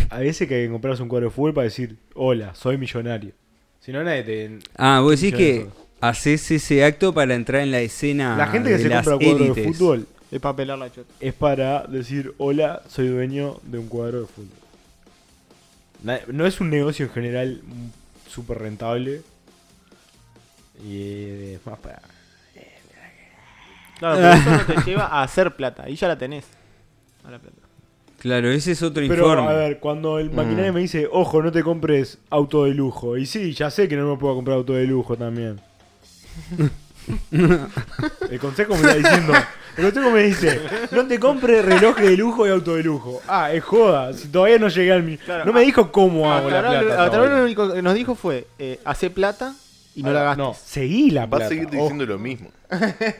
a veces que hay que comprarse un cuadro de fútbol para decir, hola, soy millonario. Si no, nadie te... Ah, vos decís que haces ese acto para entrar en la escena. La gente que de se las compra cuadro de fútbol Es para pelar la chota. es para decir, hola, soy dueño de un cuadro de fútbol. No es un negocio en general súper rentable. Y es más para... Claro, pero eso no te (laughs) lleva a hacer plata. Ahí ya la tenés. A la plata. Claro, ese es otro Pero informe. a ver, cuando el maquinario Mm. me dice, ojo, no te compres auto de lujo. Y sí, ya sé que no me puedo comprar auto de lujo también. (laughs) el consejo me está diciendo, el consejo me dice, no te compres reloj de lujo y auto de lujo. Ah, es joda, si todavía no llegué al mi... Claro, no me dijo cómo hago la plata. hasta ahora lo único que nos dijo fue: eh, hace plata y no la gastes. No, seguí la Va plata. a seguir diciendo lo mismo.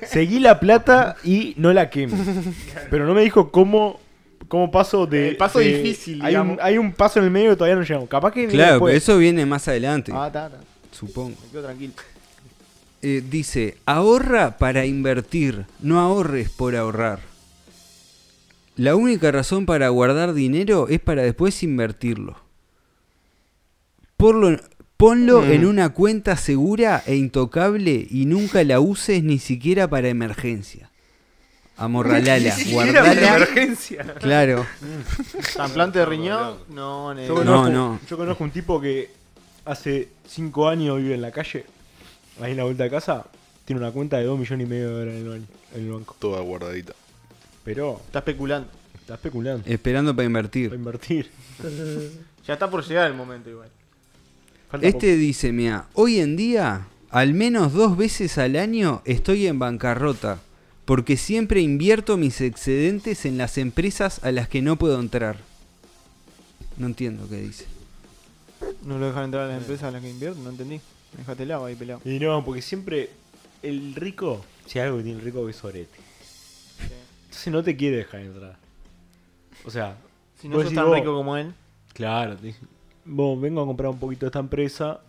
Seguí la plata y no la quemes. (laughs) Pero no me dijo cómo, cómo paso de. El paso de- difícil, Hay un, hay un paso en el medio que todavía no llegamos. Capaz que. viene claro, después. eso viene más adelante, Ah, está, está. supongo. Me quedo tranquilo. Eh, dice, ahorra para invertir, no ahorres por ahorrar. La única razón para guardar dinero es para después invertirlo. Ponlo, ponlo Mm. en una cuenta segura e intocable y nunca la uses ni siquiera para emergencia. Amorralala, guardala. emergencia. Claro. Trasplante de riñón. No, Yo negro. No, conozco, no. yo conozco un tipo que hace 5 años vive en la calle, ahí en la vuelta de casa, tiene una cuenta de 2 millones y medio de dólares en el, ban- en el banco. Toda guardadita. Pero Está especulando. está especulando. Esperando para Para invertir. invertir. (laughs) Ya está por llegar el momento igual. Falta Este dice, mira, hoy en día, al menos dos veces al año estoy en bancarrota, porque siempre invierto mis excedentes en las empresas a las que no puedo entrar. No entiendo qué dice. No lo dejan entrar a las empresas a las que invierten, no entendí. Déjate el agua ahí pelado. Y no, porque siempre el rico, si hay algo que tiene el rico es sorete. Entonces no te quiere dejar entrar. O sea, Si no sos tan vos, rico como él. Claro, te dice, vos vengo a comprar un poquito de esta empresa,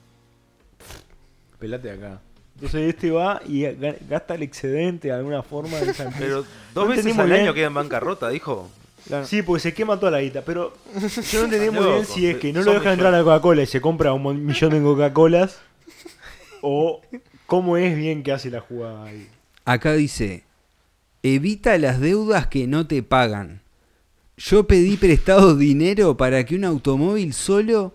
pelate acá. Entonces este va y ga- gasta el excedente de alguna forma de esa. (laughs) Pero No dos veces al bien. año queda en bancarrota, dijo. Claro. Sí, porque se quema toda la guita, pero yo no entendí muy bien si es que no lo dejan entrar a la Coca-Cola y se compra un millón de Coca-Colas o cómo es bien que hace la jugada ahí. Acá dice, evita las deudas que no te pagan. Yo pedí prestado dinero para que un automóvil solo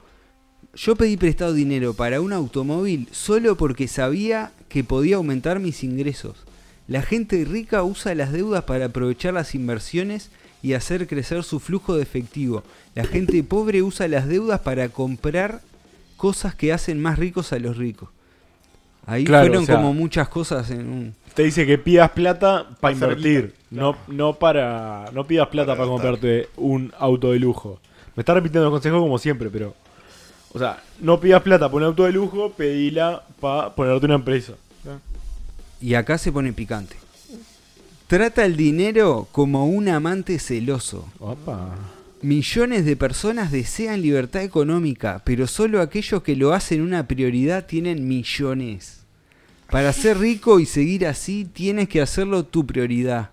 yo pedí prestado dinero para un automóvil solo porque sabía que podía aumentar mis ingresos. La gente rica usa las deudas para aprovechar las inversiones y hacer crecer su flujo de efectivo. La gente pobre usa las deudas para comprar cosas que hacen más ricos a los ricos. Ahí Claro, fueron o sea- como muchas cosas en un... Te dice que pidas plata para invertir, no, no para no pidas plata Para comprarte un auto de lujo. Me está repitiendo el consejo como siempre, pero o sea, no pidas plata por un auto de lujo, pedila para ponerte una empresa. Y acá se pone picante. Trata el dinero como un amante celoso. Opa. Millones de personas desean libertad económica, pero solo aquellos que lo hacen una prioridad tienen millones. Para ser rico y seguir así, tienes que hacerlo tu prioridad.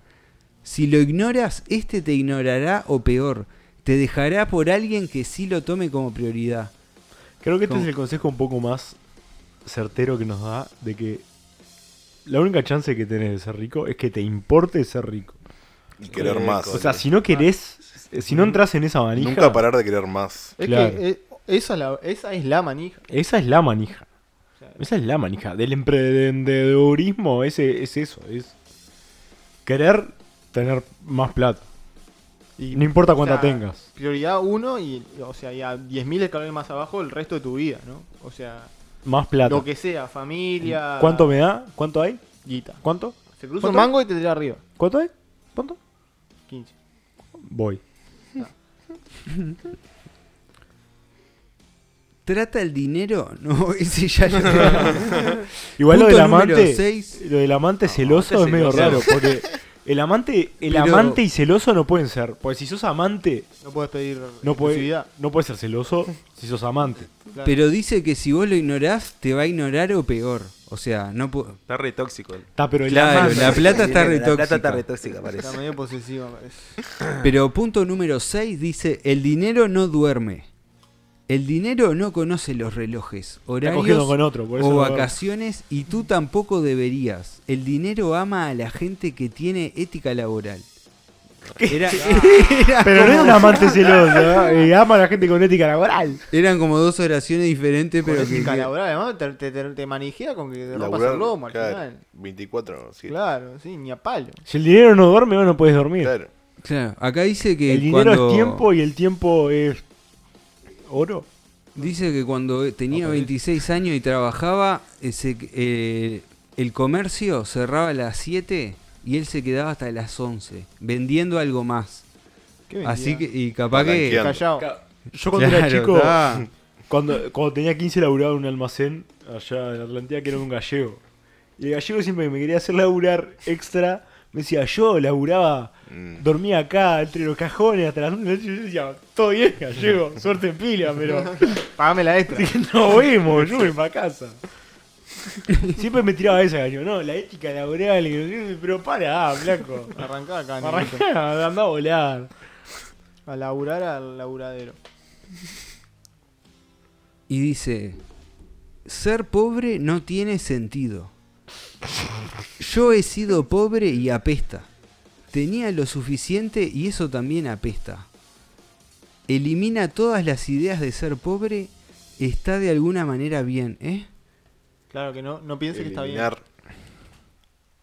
Si lo ignoras, este te ignorará o peor, te dejará por alguien que sí lo tome como prioridad. Creo que este ¿Cómo? es el consejo un poco más certero que nos da de que la única chance que tenés de ser rico es que te importe ser rico. Y querer Eh, más. O sea, si no querés, eh, si no entras en esa manija, Nunca parar de querer más. Es Claro. que eh, esa, es la, esa es la manija. esa es la manija. Esa es la manija. Del emprendedorismo ese, es eso, es querer tener más plata. Y, No importa cuánta o sea, tengas. Prioridad uno y, o sea, y a 10.000 escalones más abajo el resto de tu vida, ¿no? O sea, Más plata. lo que sea, familia. ¿Cuánto me da? ¿Cuánto hay? Guita. ¿Cuánto? Se cruza ¿Cuánto? un mango y te tira arriba. ¿Cuánto hay? ¿Cuánto? 15. Voy. (laughs) ¿Trata el dinero? (laughs) No, ese ya (laughs) lo Igual lo del amante. seis. Lo del amante celoso amante es medio celoso. raro. Porque el amante, el Pero- amante y celoso no pueden ser. Porque si sos amante, No puedes pedir no puedes exclusividad. no puedes ser celoso si sos amante. Claro. Pero dice que si vos lo ignorás, te va a ignorar o peor. O sea, no pu- Está re tóxico. Está, pero el Claro, amante- la plata está (laughs) re La plata está tóxica. re tóxica, parece. Está medio posesivo, me parece. Pero punto número 6 dice, el dinero no duerme. El dinero no conoce los relojes, horarios con otro. Por eso o no vacaciones y tú tampoco deberías. El dinero ama a la gente que tiene ética laboral. Era- (laughs) era Pero no es un amante celoso. ama a la gente con ética laboral. eran como dos oraciones diferentes, pero Pero que, que- laboral, además te, te, te, te manijea con que te rompas el lomo al final. 24, sí. Claro, sí, ni a palo. Si el dinero no duerme, vos no puedes dormir. Claro. Claro, acá dice que el dinero cuando es tiempo y el tiempo es oro. dice que cuando tenía Ah, pues. 26 años y trabajaba, ese, eh, el comercio cerraba a las 7 y él se quedaba hasta las 11 vendiendo algo más. ¿Qué Así que y capaz que. Callao. Yo cuando era chico, cuando, cuando tenía 15 laburaba en un almacén allá en Atlantida que era un gallego. Y el gallego siempre que me quería hacer laburar extra, me decía, yo laburaba, Mm. dormía acá entre los cajones hasta las 11 de la noche". Yo decía, todo bien, gallego, (laughs) suerte en pila, pero (laughs) Pagame la extra. (laughs) no vemos, yo voy para casa. Siempre me tiraba esa gallego, no, la ética laboral, y pero para, blanco. Arrancá acá. Arrancá, anda a volar. A laburar al laburadero. y dice, ser pobre no tiene sentido. Yo he sido pobre y apesta. Tenía lo suficiente y eso también apesta. Elimina todas las ideas de ser pobre, está de alguna manera bien, ¿eh? Claro que no, no piense que está bien. Eliminar.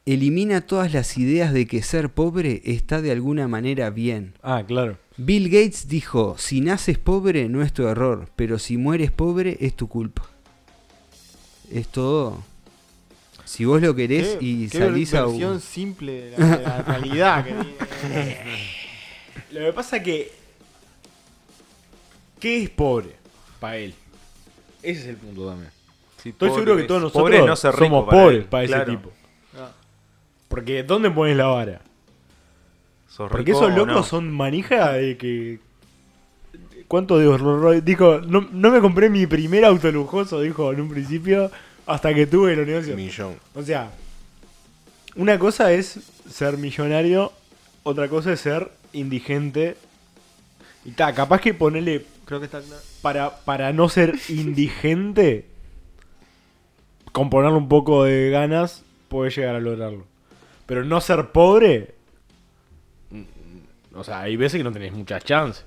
Elimina todas las ideas de que ser pobre está de alguna manera bien. Ah, claro. Bill Gates dijo, si naces pobre no es tu error, pero si mueres pobre es tu culpa. Es todo. Si vos lo querés Qué- y qué salís a... versión simple de la, de la (laughs) realidad que tiene. Lo que pasa que. ¿Qué es pobre para él? Ese es el punto también. Estoy seguro que todos nosotros pobre no somos para pobres él, para ese claro. tipo. Ah, Porque ¿dónde pones la vara? Sos Porque rico esos locos no. son manija de que. ¿Cuánto dijo? Dijo, no, no me compré mi primer auto lujoso, dijo en un principio, hasta que tuve los negocios. Millón. O sea, una cosa es ser millonario, otra cosa es ser indigente. Y ta, capaz que ponerle creo que está para, para no ser (laughs) indigente, con ponerle un poco de ganas, puede llegar a lograrlo. Pero no ser pobre, mm, o sea, hay veces que no tenés muchas chances.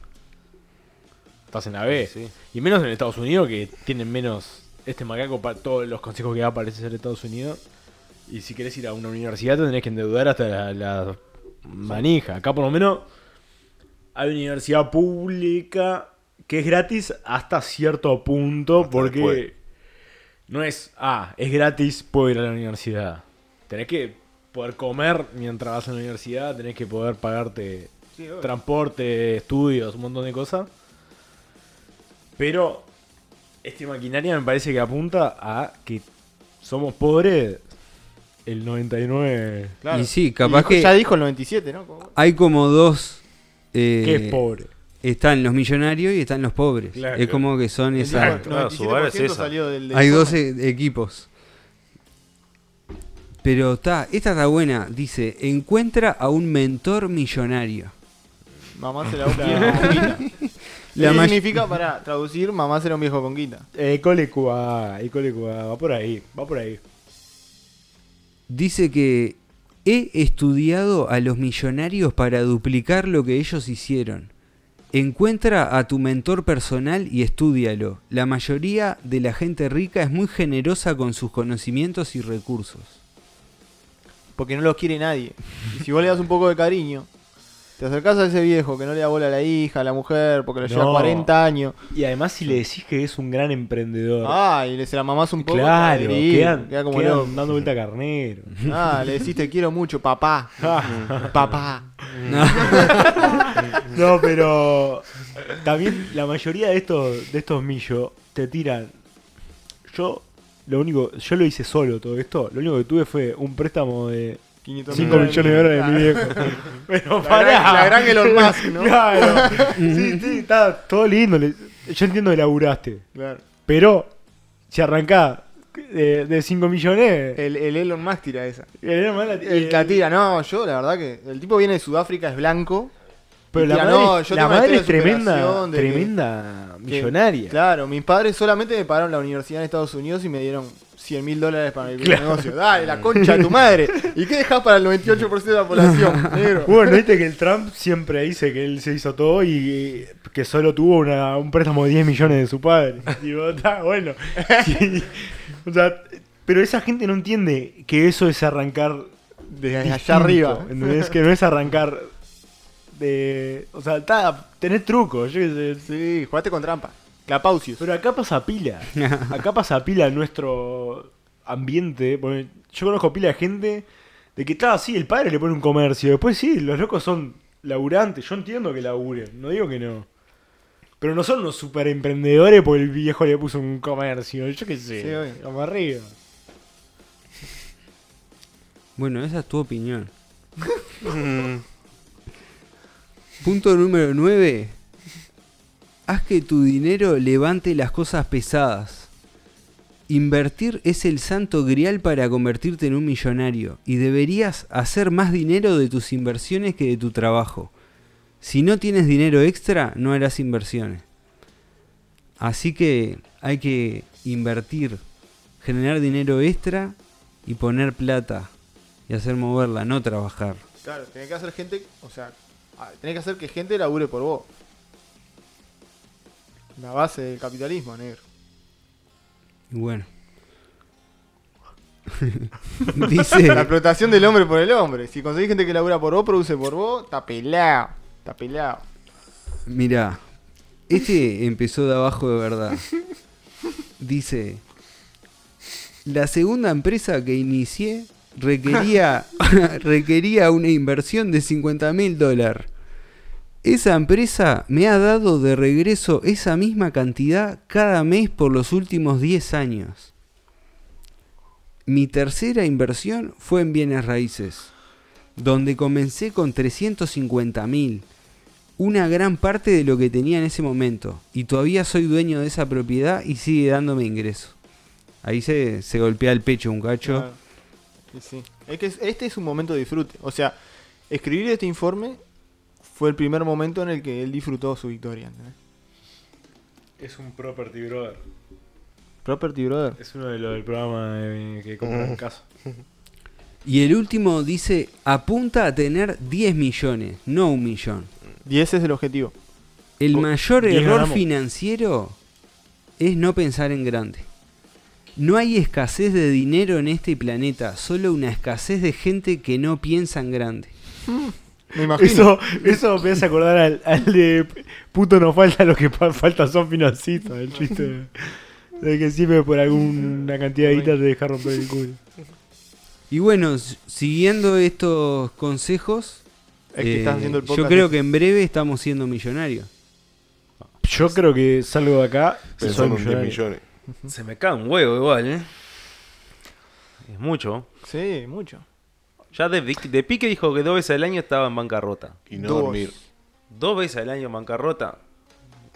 estás en la B. Sí. Y menos en Estados Unidos, que tienen menos. Este macaco, para todos los consejos que da parece ser Estados Unidos. Y si querés ir a una universidad, te tenés que endeudar hasta la, la manija. Acá, por lo menos, hay universidad pública que es gratis hasta cierto punto, Hasta porque después. no es, ah, es gratis, puedo ir a la universidad. Tenés que poder comer mientras vas a la universidad, tenés que poder pagarte transporte, estudios, un montón de cosas. Pero esta maquinaria me parece que apunta a que somos pobres el 99. Claro. Y sí, capaz dijo- que Ya dijo el 97, ¿no? Hay como dos... eh, que es pobre. Están los millonarios y están los pobres. Claro. Es como que son esas... Claro, su hogar es 97% esa. salió del, del Hay dos e- equipos. Pero está, esta está buena. Dice, encuentra a un mentor millonario. Mamá viejo con guita. La ¿Qué may- significa, para traducir, mamá será un viejo con guita? Eh, cole Cuba, eh, cole Cuba, va por ahí, va por ahí. Dice que he estudiado a los millonarios para duplicar lo que ellos hicieron. Encuentra a tu mentor personal y estúdialo. La mayoría de la gente rica es muy generosa con sus conocimientos y recursos. Porque no los quiere nadie. Y si vos le das un poco de cariño, te acercás a ese viejo que no le da bola a la hija, a la mujer, porque lo lleva No. 40 años. Y además si le decís que es un gran emprendedor. Ah, y le se la mamás un poco. claro, quedan, queda como quedan dando vuelta a carnero. (laughs) Ah, le decís te quiero mucho, papá. (laughs) papá. (laughs) No, pero también la mayoría de estos de estos millos te tiran. Yo lo único, yo lo hice solo todo esto. Lo único que tuve fue un préstamo de 500 5 millones de dólares de mi viejo. (laughs) Pero (laughs) La pará. gran, la gran Elon (laughs) Musk, ¿no? Claro. Sí, sí, está todo lindo. Yo entiendo que laburaste. Claro. Pero si arrancás de, de 5 millones, El, el Elon Musk tira esa. el, hermano la- El la tira, no, yo la verdad que el tipo viene de Sudáfrica, es blanco. Pero la tira, madre, no, yo la madre es tremenda, que- tremenda que- millonaria. Claro, mis padres solamente me pagaron la universidad en Estados Unidos y me dieron 100 mil dólares para el Claro. negocio. Dale, la concha de tu madre. ¿Y qué dejas para el 98% de la población, (laughs) negro? Bueno, viste que el Trump siempre dice que él se hizo todo y que solo tuvo una- un préstamo de 10 millones de su padre. (laughs) Digo, está bueno. Sí. O sea, pero esa gente no entiende que eso es arrancar Desde allá distinto, arriba. ¿entendés? Que no es arrancar de. O sea, está, tenés trucos, yo sé. Sí, jugaste con trampa. Clapausius. Pero acá pasa pila. (laughs) Acá pasa pila en nuestro ambiente. porque yo conozco pila de gente de que, claro, sí, el padre le pone un comercio. Después sí, los locos son laburantes. Yo entiendo que laburen, no digo que no. Pero no son unos super emprendedores porque el viejo le puso un comercio. Yo qué sé. Sí. Vamos arriba. Bueno, esa es tu opinión. (laughs) Punto número 9. Haz que tu dinero levante las cosas pesadas. Invertir es el santo grial para convertirte en un millonario y deberías hacer más dinero de tus inversiones que de tu trabajo. Si no tienes dinero extra, no harás inversiones. Así que hay que invertir, generar dinero extra y poner plata y hacer moverla, no trabajar. Claro, tenés que hacer gente, o sea, ah, que hacer que gente labure por vos. La base del capitalismo, negro. Y bueno. (laughs) Dice, La explotación del hombre por el hombre. Si conseguís gente que labura por vos, produce por vos, está pelado. Está pelado. mira, este empezó de abajo de verdad. Dice, la segunda empresa que inicié requería, (laughs) requería una inversión de 50 mil dólares. Esa empresa me ha dado de regreso esa misma cantidad cada mes por los últimos 10 años. Mi tercera inversión fue en bienes raíces, donde comencé con 350 mil, una gran parte de lo que tenía en ese momento, y todavía soy dueño de esa propiedad y sigue dándome ingresos. Ahí se, se golpea el pecho un cacho. Sí, sí. Es que es- este es un momento de disfrute. O sea, escribir este informe fue el primer momento en el que él disfrutó su victoria. ¿entendés? Es un property brother. Property Brother. Es uno de los del programa de- que compran casa. (laughs) Y el último dice, apunta a tener 10 millones, no un millón. 10 es el objetivo. El mayor error ganamos. financiero es no pensar en grande. No hay escasez de dinero en este planeta, solo una escasez de gente que no piensa en grande. Me imagino. Eso, eso me hace acordar al, al de puto no falta, lo que falta son financitos, el chiste (laughs) de, que siempre por alguna cantidad de guita te deja romper el culo. Y bueno, siguiendo estos consejos, Es que eh, estás haciendo el yo podcast creo que en breve estamos siendo millonarios. Yo creo que salgo de acá soy Pensando en 10 millonario. millones. Se me cae un huevo igual, ¿eh? Es mucho. Sí, mucho. Ya de, de pique dijo que dos veces al año estaba en bancarrota. Y no Dos. dormir. Dos veces al año en bancarrota.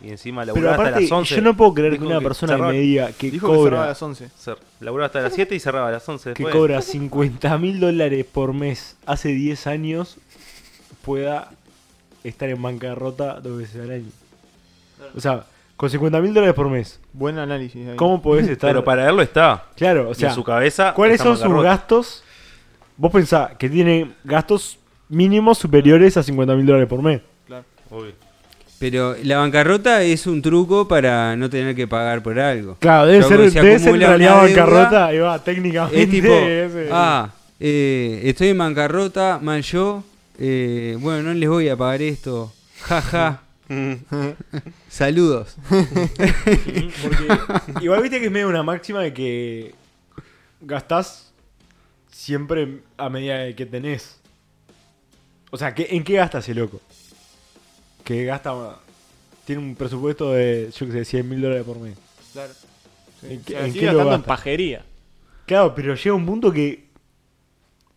Y encima Pero laburaba hasta las 11. yo no puedo creer que Dijo una que persona que cerraba- me diga que Dijo que cerraba a cobra, las 11. Cer- Laburaba hasta las 7 y cerraba a las 11 que después. cobra 50 mil dólares por mes hace 10 años pueda estar en bancarrota dos veces al año. O sea, con 50 mil dólares por mes, Buen análisis. ahí. ¿cómo podés (laughs) estar? Pero para él lo está. Claro, o y sea, en su cabeza. ¿cuáles está son sus bancarrota. gastos? Vos pensás que tiene gastos mínimos superiores a 50 mil dólares por mes. Obvio. Pero la bancarrota es un truco para no tener que pagar por algo. Claro, debe Luego ser, se debe ser en realidad bancarrota. Ahí va, técnicamente. Es tipo, (laughs) ese- ah, eh, estoy en bancarrota, mal yo, eh, bueno, no les voy a pagar esto, jaja. (laughs) Saludos. Porque (laughs) igual viste que es medio una máxima de que gastás siempre a medida de que tenés. O sea, ¿qué- ¿en qué gasta ese loco? Que gasta. Tiene un presupuesto de, yo que sé, 100 mil dólares por mes. Claro. Sí. ¿En O qué- sea, en sigue qué lo gastando en pajería. Claro, pero llega un punto que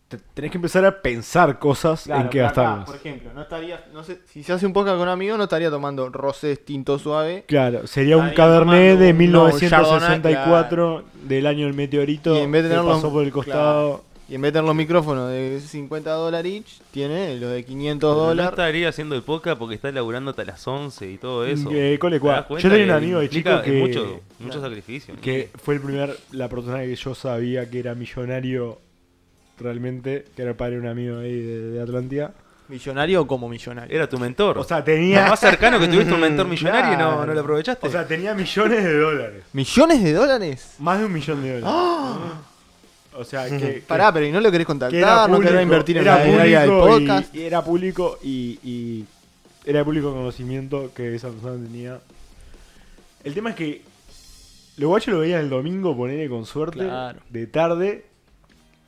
te- tenés que empezar a pensar cosas en qué gastarlas. por ejemplo, no estaría, no sé, si se hace un podcast con un amigo, no estaría tomando rosés tinto suave. Claro, sería un Cabernet de un- 1964 del año del meteorito Y en vez de que tenerlo- pasó por el costado. Y en vez de tener los micrófonos de 50 dólares each, tiene los de 500 Pero No dólares. estaría haciendo el podcast porque está laburando hasta las 11 y todo eso. Cole, ¿Te cuá. das cuenta Yo tenía un amigo de chico que, Mucho, mucho sacrificio. que fue el primer, la persona que yo sabía que era millonario realmente, que era el padre de un amigo ahí de, de Atlántida. ¿Millonario o como millonario? Era tu mentor. O sea, Lo tenía. más cercano que tuviste un mentor millonario y no, no lo aprovechaste. O sea, tenía millones de dólares. ¿Millones de dólares? Más de un millón de dólares. O sea, (laughs) que. que- Pará, pero ¿y no lo querés que era contactar? ¿No querés invertir en era la del público y- podcast? Y, era público y, y era de público conocimiento que esa persona tenía. El tema es que los guachos lo veían el domingo, ponerle con suerte, Claro. de tarde.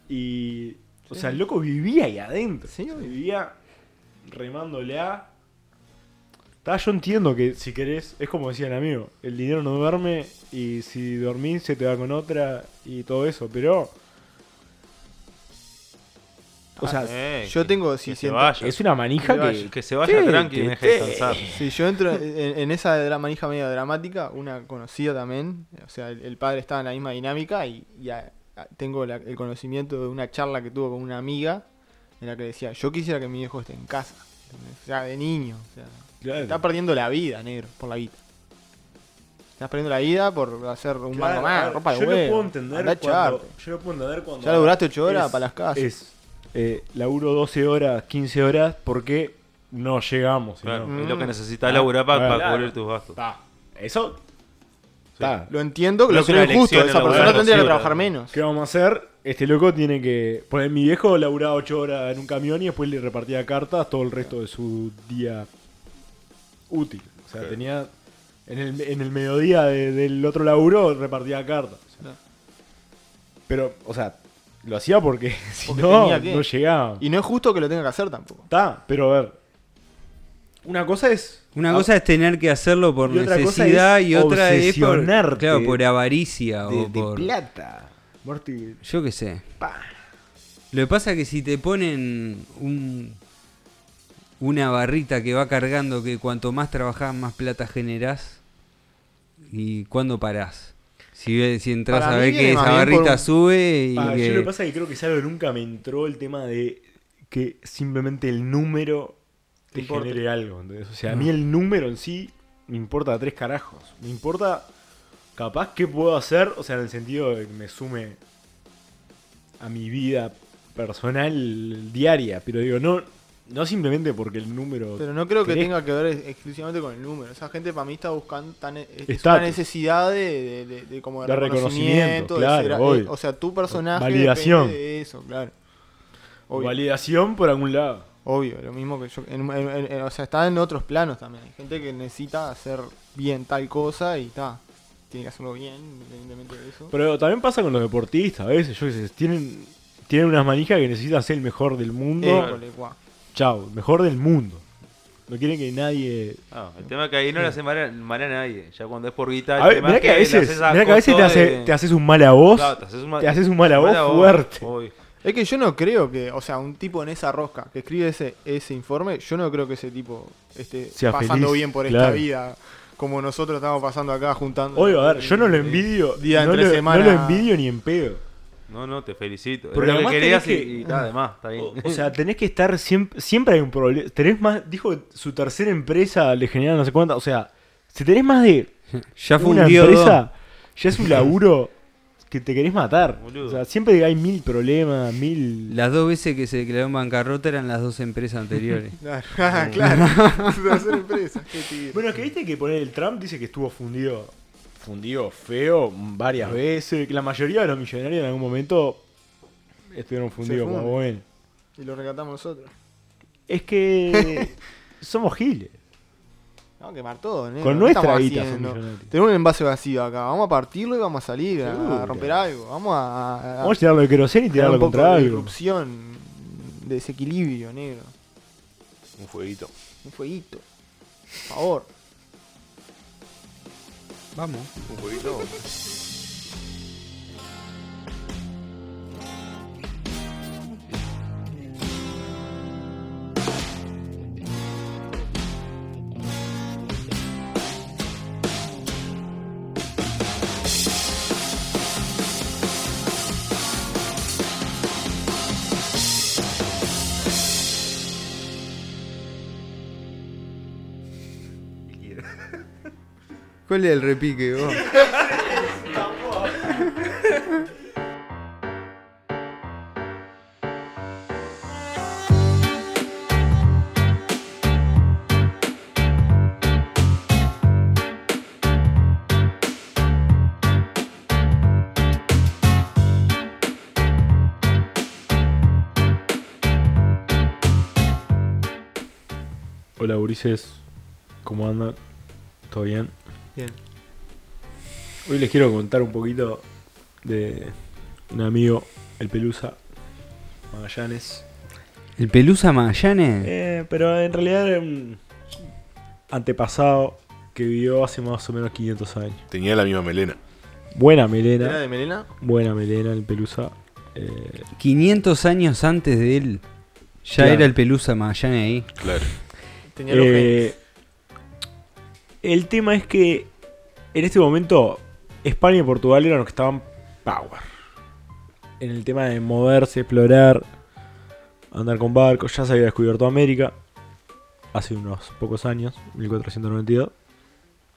Y. O sea, el loco vivía ahí adentro. Sí, obvio. vivía remándole a. Está, yo entiendo que si querés, es como decía el amigo, el dinero no duerme y si dormís se te va con otra y todo eso, pero... O sea, Eh, Yo que- tengo, que si se siento- vaya. es una manija Que que... vaya. Que se vaya Sí, tranqui y que me deje descansar. Si yo entro en, en esa dra- manija media dramática, una conocida también, o sea, el, el padre estaba en la misma dinámica y, y a- a- tengo la- el conocimiento de una charla que tuvo con una amiga en la que decía, yo quisiera que mi hijo esté en casa, o sea, de niño, o sea, Claro. está perdiendo la vida, negro, por la vida. Estás perdiendo la vida por hacer un Claro, a más, ropa de yo lo huevo. puedo entender cuando, yo lo puedo entender cuando Ya laburaste ocho horas es- para las casas. es eh, laburo 12 horas 15 horas porque no llegamos Claro, es lo que Mm. necesitas Ah, laburar para, cubrir tus gastos. Está. eso. Lo entiendo, No lo creo elección esa persona laburar tendría que trabajar menos. ¿Qué vamos a hacer? Este loco tiene que poner mi viejo laburaba 8 horas en un camión y después le repartía cartas todo el resto de su día útil. O sea, tenía en el, en el mediodía de- del otro laburo repartía cartas. o sea. Claro. Pero, o sea, lo hacía porque (laughs) si Porque no, tenía que. no llegaba. Y no es justo que lo tenga que hacer tampoco. Está, pero a ver. Una cosa es. Una Ah, cosa es tener que hacerlo por Y necesidad es y otra es por, claro, por avaricia de, o de por... plata. Morty, Yo qué sé. pa. Lo que pasa es que si te ponen un, una barrita que va cargando que cuanto más trabajás más plata generás y cuándo parás. Si, si entras Para a ver que esa barrita un- sube y que... Yo lo que pasa es que creo que es algo que nunca me entró el tema de que simplemente el número te importa. genere algo. ¿entendés? O sea, a mí el número en sí me importa tres carajos. Me importa capaz qué puedo hacer, o sea, en el sentido de que me sume a mi vida personal diaria. Pero digo, no, No simplemente porque el número. Pero no creo que tenga que ver ex- exclusivamente con el número. Esa gente para mí está buscando tan, es una necesidad de, de, de- de como de, reconocimiento, reconocimiento, de claro, ser- eh, o sea, tu personaje Validación. de eso, claro. Obvio, Validación por algún lado. obvio, lo mismo que yo. en- en- en- en- o sea, está en otros planos también. Hay gente que necesita hacer bien tal cosa y está. Tiene que hacerlo bien, independientemente de eso. Pero también pasa con los deportistas a veces. Yo qué sé, tienen, tienen unas manijas que necesitan ser el mejor del mundo. Guau. Chao, mejor del mundo. No quieren que nadie. No, el tema es que ahí no le hace mal a, mal a nadie. Ya cuando es por guita, el A ver, tema mirá que a veces, haces a mirá que a veces te, costo hace- de- te haces un mal a vos. Claro, te haces un mal, te haces un mal a vos fuerte. obvio. Es que yo no creo que, o sea, un tipo en esa rosca que escribe ese, ese informe, yo no creo que ese tipo esté Sea pasando feliz, bien por esta vida como nosotros estamos pasando acá juntando. Oye, a ver, yo no lo envidio. Día no, entre lo, no lo envidio ni en pedo. No, no, te felicito. Pero lo que querías y, que- y está, además, está bien. O, o sea, (laughs) tenés que estar siempre. Siempre hay un problema. Tenés más. Dijo que su tercera empresa le genera no sé cuánta. O sea, si tenés más de (laughs) Ya una fundió empresa, ya es un laburo que te querés matar. Boludo. O sea, siempre hay mil problemas, mil. Las dos veces que se declaró en bancarrota eran las dos empresas anteriores. Claro, (laughs) ah, claro. Su tercera empresa. Qué tigre. Bueno, es que viste que poner el Trump dice que estuvo fundido. Fundido feo varias veces. Que la mayoría de los millonarios en algún momento estuvieron fundidos. como bueno. Y lo rescatamos nosotros. Es que (laughs) somos giles. Vamos a quemar todo. Con ¿Qué nuestra guita. Tenemos un envase vacío acá. Vamos a partirlo y vamos a salir a- romper algo. Vamos a, a- Vamos a tirarlo de queroseno y tirarlo un poco contra de algo. de desequilibrio, negro. Un fueguito. Un fueguito. Por favor. Vamos. Un fueguito. ¿Cuál es el repique, vos? Hola, Ulises. ¿Cómo andan? ¿Todo bien? Bien. Hoy les quiero contar un poquito de un amigo, el Pelusa Magallanes. ¿El Pelusa Magallanes? Eh, pero en realidad era un antepasado que vivió hace más o menos 500 años. Tenía la misma melena. Buena ¿Era melena. de melena? Buena melena, el Pelusa. Eh, 500 años antes de él. Ya Claro. era el Pelusa Magallanes ahí. Claro. Tenía los genes. Eh, el tema es que en este momento España y Portugal eran los que estaban power. En el tema de moverse, explorar, andar con barcos. Ya se había descubierto América hace unos pocos años, 1492.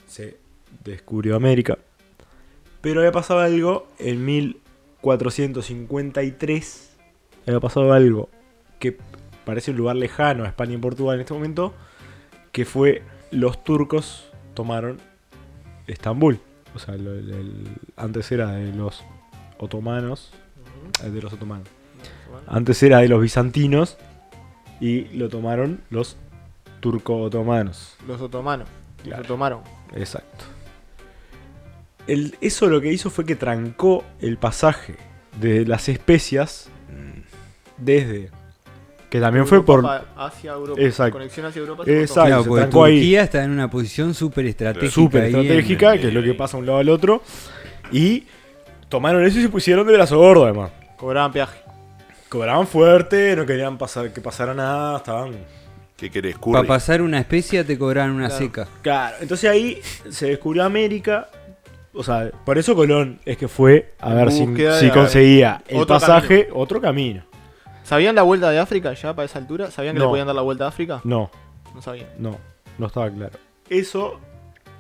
Se descubrió América. Pero había pasado algo en 1453. Había pasado algo que parece un lugar lejano a España y Portugal en este momento, que fue los turcos tomaron Estambul. O sea, lo- el- el- antes era de los otomanos, de los otomanos. Antes era de los bizantinos y lo tomaron los turco-otomanos. Los otomanos. Claro. Los otomaron. Exacto. El- eso lo que hizo fue que trancó el pasaje de las especias desde. Que también fue por. Hacia Europa. Exacto. Conexión hacia Europa. se Exacto. Claro, porque trancó ahí. Turquía está en una posición súper estratégica. súper en- estratégica, que es lo que pasa de un lado al otro. Y tomaron eso y se pusieron de brazo gordo, además. Cobraban peaje. Cobraban fuerte, no querían pasar, que pasara nada, estaban. ¿Qué querés? Para pasar una especia te cobran una Claro. seca. Claro, entonces ahí se descubrió América. O sea, por eso Colón es que fue a ver si, si conseguía el otro pasaje, otro camino. ¿Sabían la vuelta de África ya para esa altura? ¿Sabían que No. le podían dar la vuelta a África? No, No sabían. no, no estaba claro. Eso,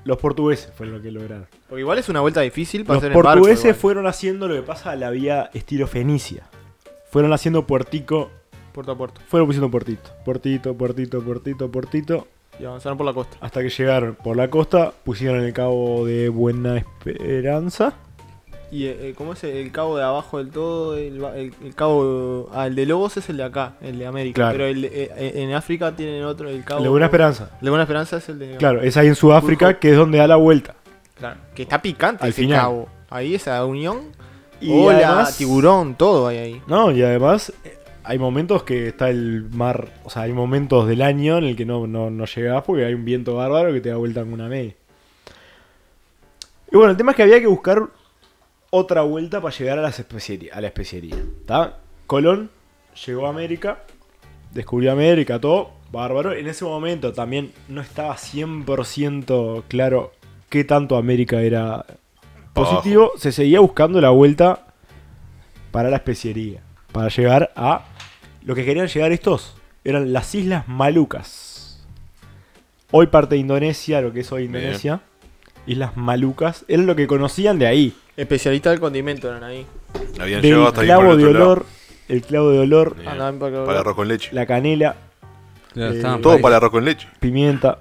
los portugueses fue lo que lograron. Porque igual es una vuelta difícil para Los hacer barco. portugueses fueron haciendo lo que pasa a la vía estilo Fenicia. Fueron haciendo puertico Puerto a puerto. Fueron pusiendo puertito, puertito, puertito, puertito, puertito. Y avanzaron por la costa. Hasta que llegaron por la costa, pusieron el cabo de Buena Esperanza. Y eh, ¿cómo es el cabo de abajo del todo? El, el- el cabo. Ah, el de Lobos es el de acá, el de América. Claro. Pero el, eh, eh, en África tienen otro, el cabo. El de Buena Esperanza. El de Buena Esperanza es el de. Claro, es ahí en Sudáfrica, que es donde da la vuelta. Claro, Que está picante Al ese final. cabo. Ahí esa unión. Y Hola, además- tiburón, todo hay ahí. No, y además eh, hay momentos que está el mar, o sea, hay momentos del año en el que no, no, no llegás porque hay un viento bárbaro que te da vuelta en una media. Y bueno, el tema es que había que buscar otra vuelta para llegar a, las a la especiería. ¿tá? Colón llegó a América, descubrió América, todo, bárbaro. En ese momento también no estaba 100% claro qué tanto América era positivo. Se seguía buscando la vuelta para la especiería. Para llegar a. Lo que querían llegar estos eran las Islas Malucas. Hoy parte de Indonesia, lo que es hoy Bien. Indonesia. Islas Malucas. Era lo que conocían de ahí. Especialistas del condimento eran ahí. Habían Del llegado hasta ahí por clavo el de otro lado. olor. El clavo de olor. Bien. Andaban por acá. Para arroz con leche. La canela. Claro, Eh, estaban Todo ahí. para arroz con leche. Pimienta.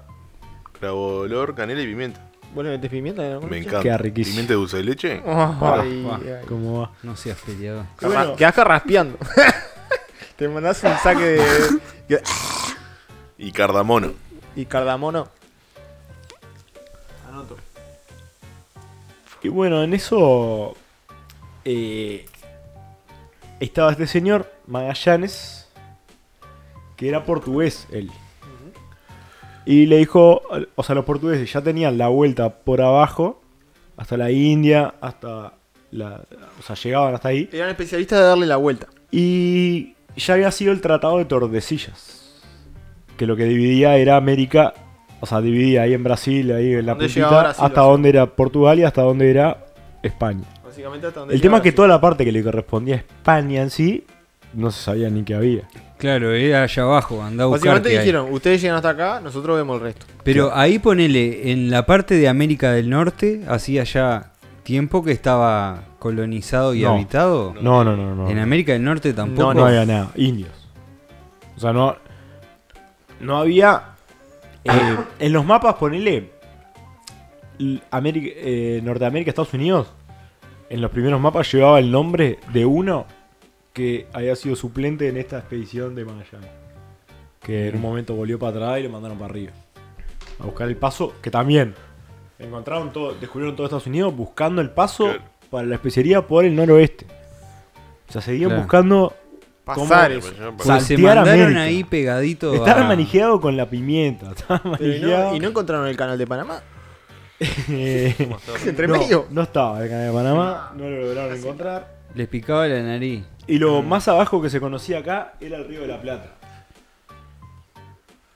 Clavo de olor, canela y pimienta. ¿Vos le metés pimienta? en la Me concha? encanta. Queda riquísimo. ¿Pimienta de dulce de leche? Ay, Ah, ay. ¿Cómo va? No seas peleado. Bueno. Quedás carraspeando. (laughs) Te mandás un saque de. Y cardamono. y cardamono. Y bueno, en eso eh, estaba este señor, Magallanes, que era portugués él. Y le dijo, o sea, los portugueses ya tenían la vuelta por abajo, hasta la India, hasta la... O sea, llegaban hasta ahí. Eran especialistas de darle la vuelta. Y ya había sido el Tratado de Tordesillas, que lo que dividía era América, o sea, dividía ahí en Brasil, ahí en la ¿Dónde puntita, Brasil, hasta o sea? donde era Portugal y hasta donde era España. Básicamente hasta donde El tema es que toda la parte que le correspondía a España en sí, no se sabía ni que había. Claro, era allá abajo, andá a buscar Básicamente hay. dijeron, ustedes llegan hasta acá, nosotros vemos el resto. Pero ahí ponele, en la parte de América del Norte, hacía ya tiempo que estaba colonizado y No. habitado. No, no, no, no. En América del Norte tampoco. no, no había nada. Indios. O sea, no. No había. Eh, en los mapas, ponele. América, eh, Norteamérica, Estados Unidos. En los primeros mapas llevaba el nombre de uno que había sido suplente en esta expedición de Magallanes. Que en un momento volvió para atrás y lo mandaron para arriba. A buscar el paso, que también. Encontraron todo, descubrieron todo Estados Unidos buscando el paso Claro. para la especería por el noroeste. O sea, seguían Claro. buscando Pasar eso. Pues se saltear mandaron América. ahí pegadito. Estaba a- con la pimienta. Estaba Pero y, no, manejado. y no encontraron el canal de Panamá. Eh, (laughs) Entre no, medio. no estaba el canal de Panamá. No lo lograron encontrar. Les picaba la nariz. Y lo más abajo que se conocía acá era el río de la Plata.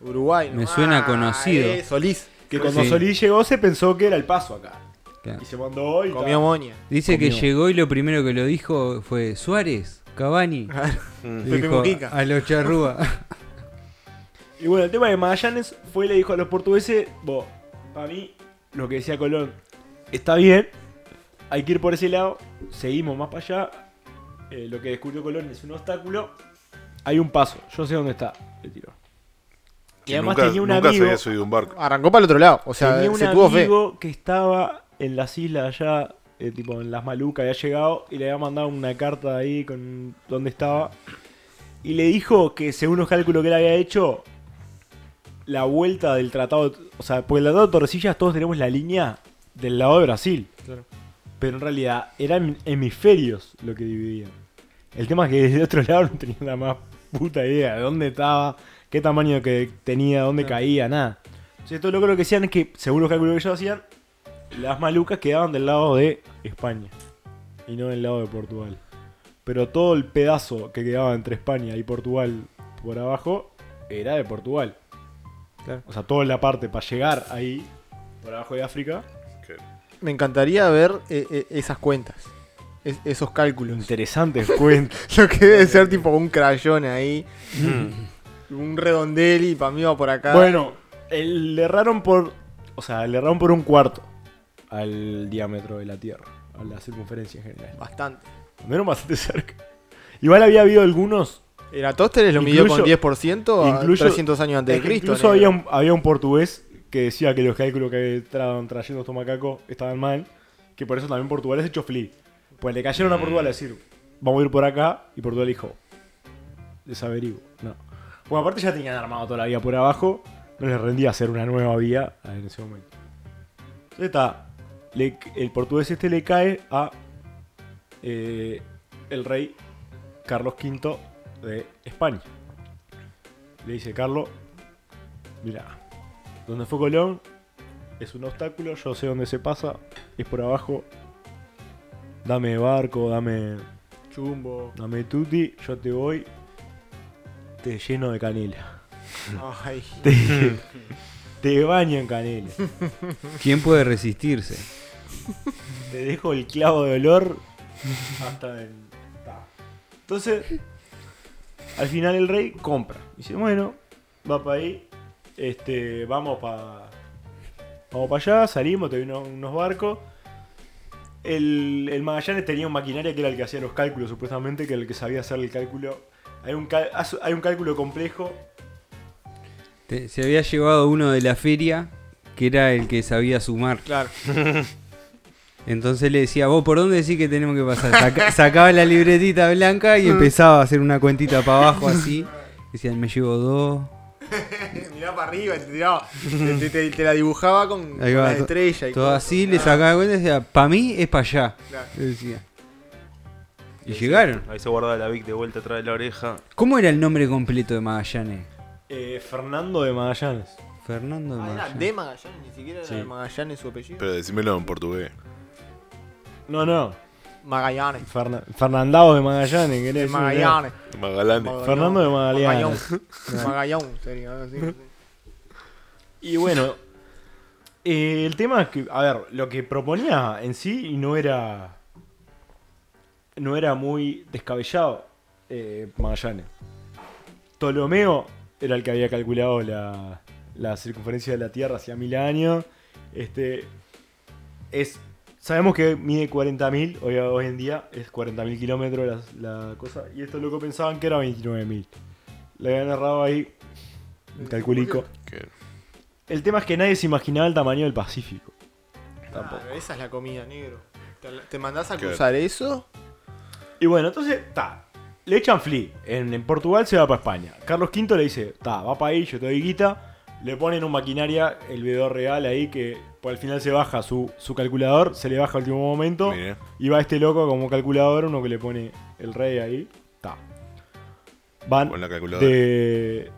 Uruguay. Me suena conocido. eh, Solís. Que cuando Sí. Solís llegó se pensó que era el paso acá. Claro. Y se mandó y Comió moña. Dice que llegó y lo primero que lo dijo fue Suárez, Cavani. (laughs) Mm. Le Pepe dijo a los charrúa. Y bueno, el tema de Magallanes fue y le dijo a los portugueses, vos, para mí, lo que decía Colón, está bien, hay que ir por ese lado, seguimos más para allá, eh, lo que descubrió Colón es un obstáculo, hay un paso, yo sé dónde está, le tiró. Y además nunca, tenía un nunca se amigo, había subido un barco. Arrancó para el otro lado. O sea, tenía un se tuvo fe. amigo que estaba en las islas allá, eh, tipo en las Malucas, había llegado y le había mandado una carta ahí con dónde estaba. Y le dijo que según los cálculos que él había hecho, la vuelta del tratado, o sea, porque el tratado de Torrecillas todos tenemos la línea del lado de Brasil. Claro. Pero en realidad eran hemisferios lo que dividían. El tema es que desde otro lado no tenían la más puta idea de dónde estaba, qué tamaño que tenía, dónde caía, nada. Entonces, esto lo que decían es que, según los cálculos que ellos hacían, las malucas quedaban del lado de España y no del lado de Portugal. Pero todo el pedazo que quedaba entre España y Portugal por abajo era de Portugal. Claro. O sea, toda la parte para llegar ahí, por abajo de África, Me encantaría ver eh, eh, esas cuentas. Es- esos cálculos. interesantes (laughs) cuentas. Lo que debe ser tipo un crayón ahí. Mm. Un redondel y para mí va por acá. Bueno, el- le erraron por. O sea, le erraron por un cuarto al diámetro de la Tierra, a la circunferencia en general. Bastante. Anduvieron (laughs) bastante cerca. Igual había habido algunos Eratóstenes lo midió con Incluso- 10% a incluso- 300 años antes Es de Cristo. incluso había un, había un portugués que decía que los cálculos que estaban trayendo estos macacos estaban mal, que por eso también Portugal es hecho flea. Pues le cayeron a Portugal a decir, vamos a ir por acá, y Portugal dijo, desaveriguo. No. Bueno, aparte ya tenían armado toda la vía por abajo, no les rendía hacer una nueva vía en ese momento. Entonces está, le- el portugués este le cae a eh, el rey Carlos V de España. Le dice, Carlos, mira, donde fue Colón es un obstáculo, yo sé dónde se pasa, es por abajo. Dame barco, dame, Chumbo. dame tutti, yo te voy, te lleno de canela. Ay. (laughs) Te, te baño en canela. ¿Quién puede resistirse? (laughs) Te dejo el clavo de olor hasta el... Entonces, al final el rey compra. Dice, bueno, va para ahí, este, vamos para vamos para allá, salimos, te doy unos, unos barcos. El, el Magallanes tenía un maquinaria que era el que hacía los cálculos, supuestamente, que era el que sabía hacer el cálculo. Hay un, cal- hay un cálculo complejo Te- se había llevado uno de la feria que era el que sabía sumar. Claro. (laughs) Entonces le decía, vos por dónde decís que tenemos que pasar. Saca- (laughs) sacaba la libretita blanca y empezaba a hacer una cuentita para abajo así. Decían, me llevo dos. (laughs) Mirá para arriba y te tiraba. Te, te- te la dibujaba con, va, to- estrellas y Todo cosas. así, le Ah, sacaba cuenta y decía, para mí es para allá. claro. le decía. Y llegaron. Ahí se guardaba la Vic de vuelta atrás de la oreja. ¿Cómo era el nombre completo de Magallanes? eh, Fernando de Magallanes. Fernando de Ah, era Magallanes. de Magallanes, ni siquiera era Sí. de Magallanes su apellido. Pero decímelo en portugués. No, no. Magallanes. Ferna- Fernandao de Magallanes, querés De decir. Magallanes. Magallanes. Fernando de Magallanes. Magallón. (laughs) Magallón sería. algo así. Y bueno, eh, el tema es que, a ver, lo que proponía en sí no era. No era muy descabellado eh, Magallanes. Ptolomeo era el que había calculado la, la circunferencia de la Tierra hacia mil años. Este. Es. Sabemos que mide 40.000, hoy, hoy en día es 40.000 kilómetros la, la cosa. Y estos locos pensaban que era 29.000. Le habían errado ahí. Un calculico. El tema es que nadie se imaginaba el tamaño del Pacífico. Tampoco. Claro, esa es la comida, negro. Te, te mandás a cruzar eso. Y bueno, entonces, ta. Le echan flea. En, en Portugal se va para España. Carlos V le dice, ta, va para ahí, yo te doy guita. Le ponen un maquinaria, el veedor real ahí, que pues, al final se baja su, su calculador, se le baja al último momento. Y va este loco como calculador, uno que le pone el rey ahí. Ta. Van Con la calculadora. de,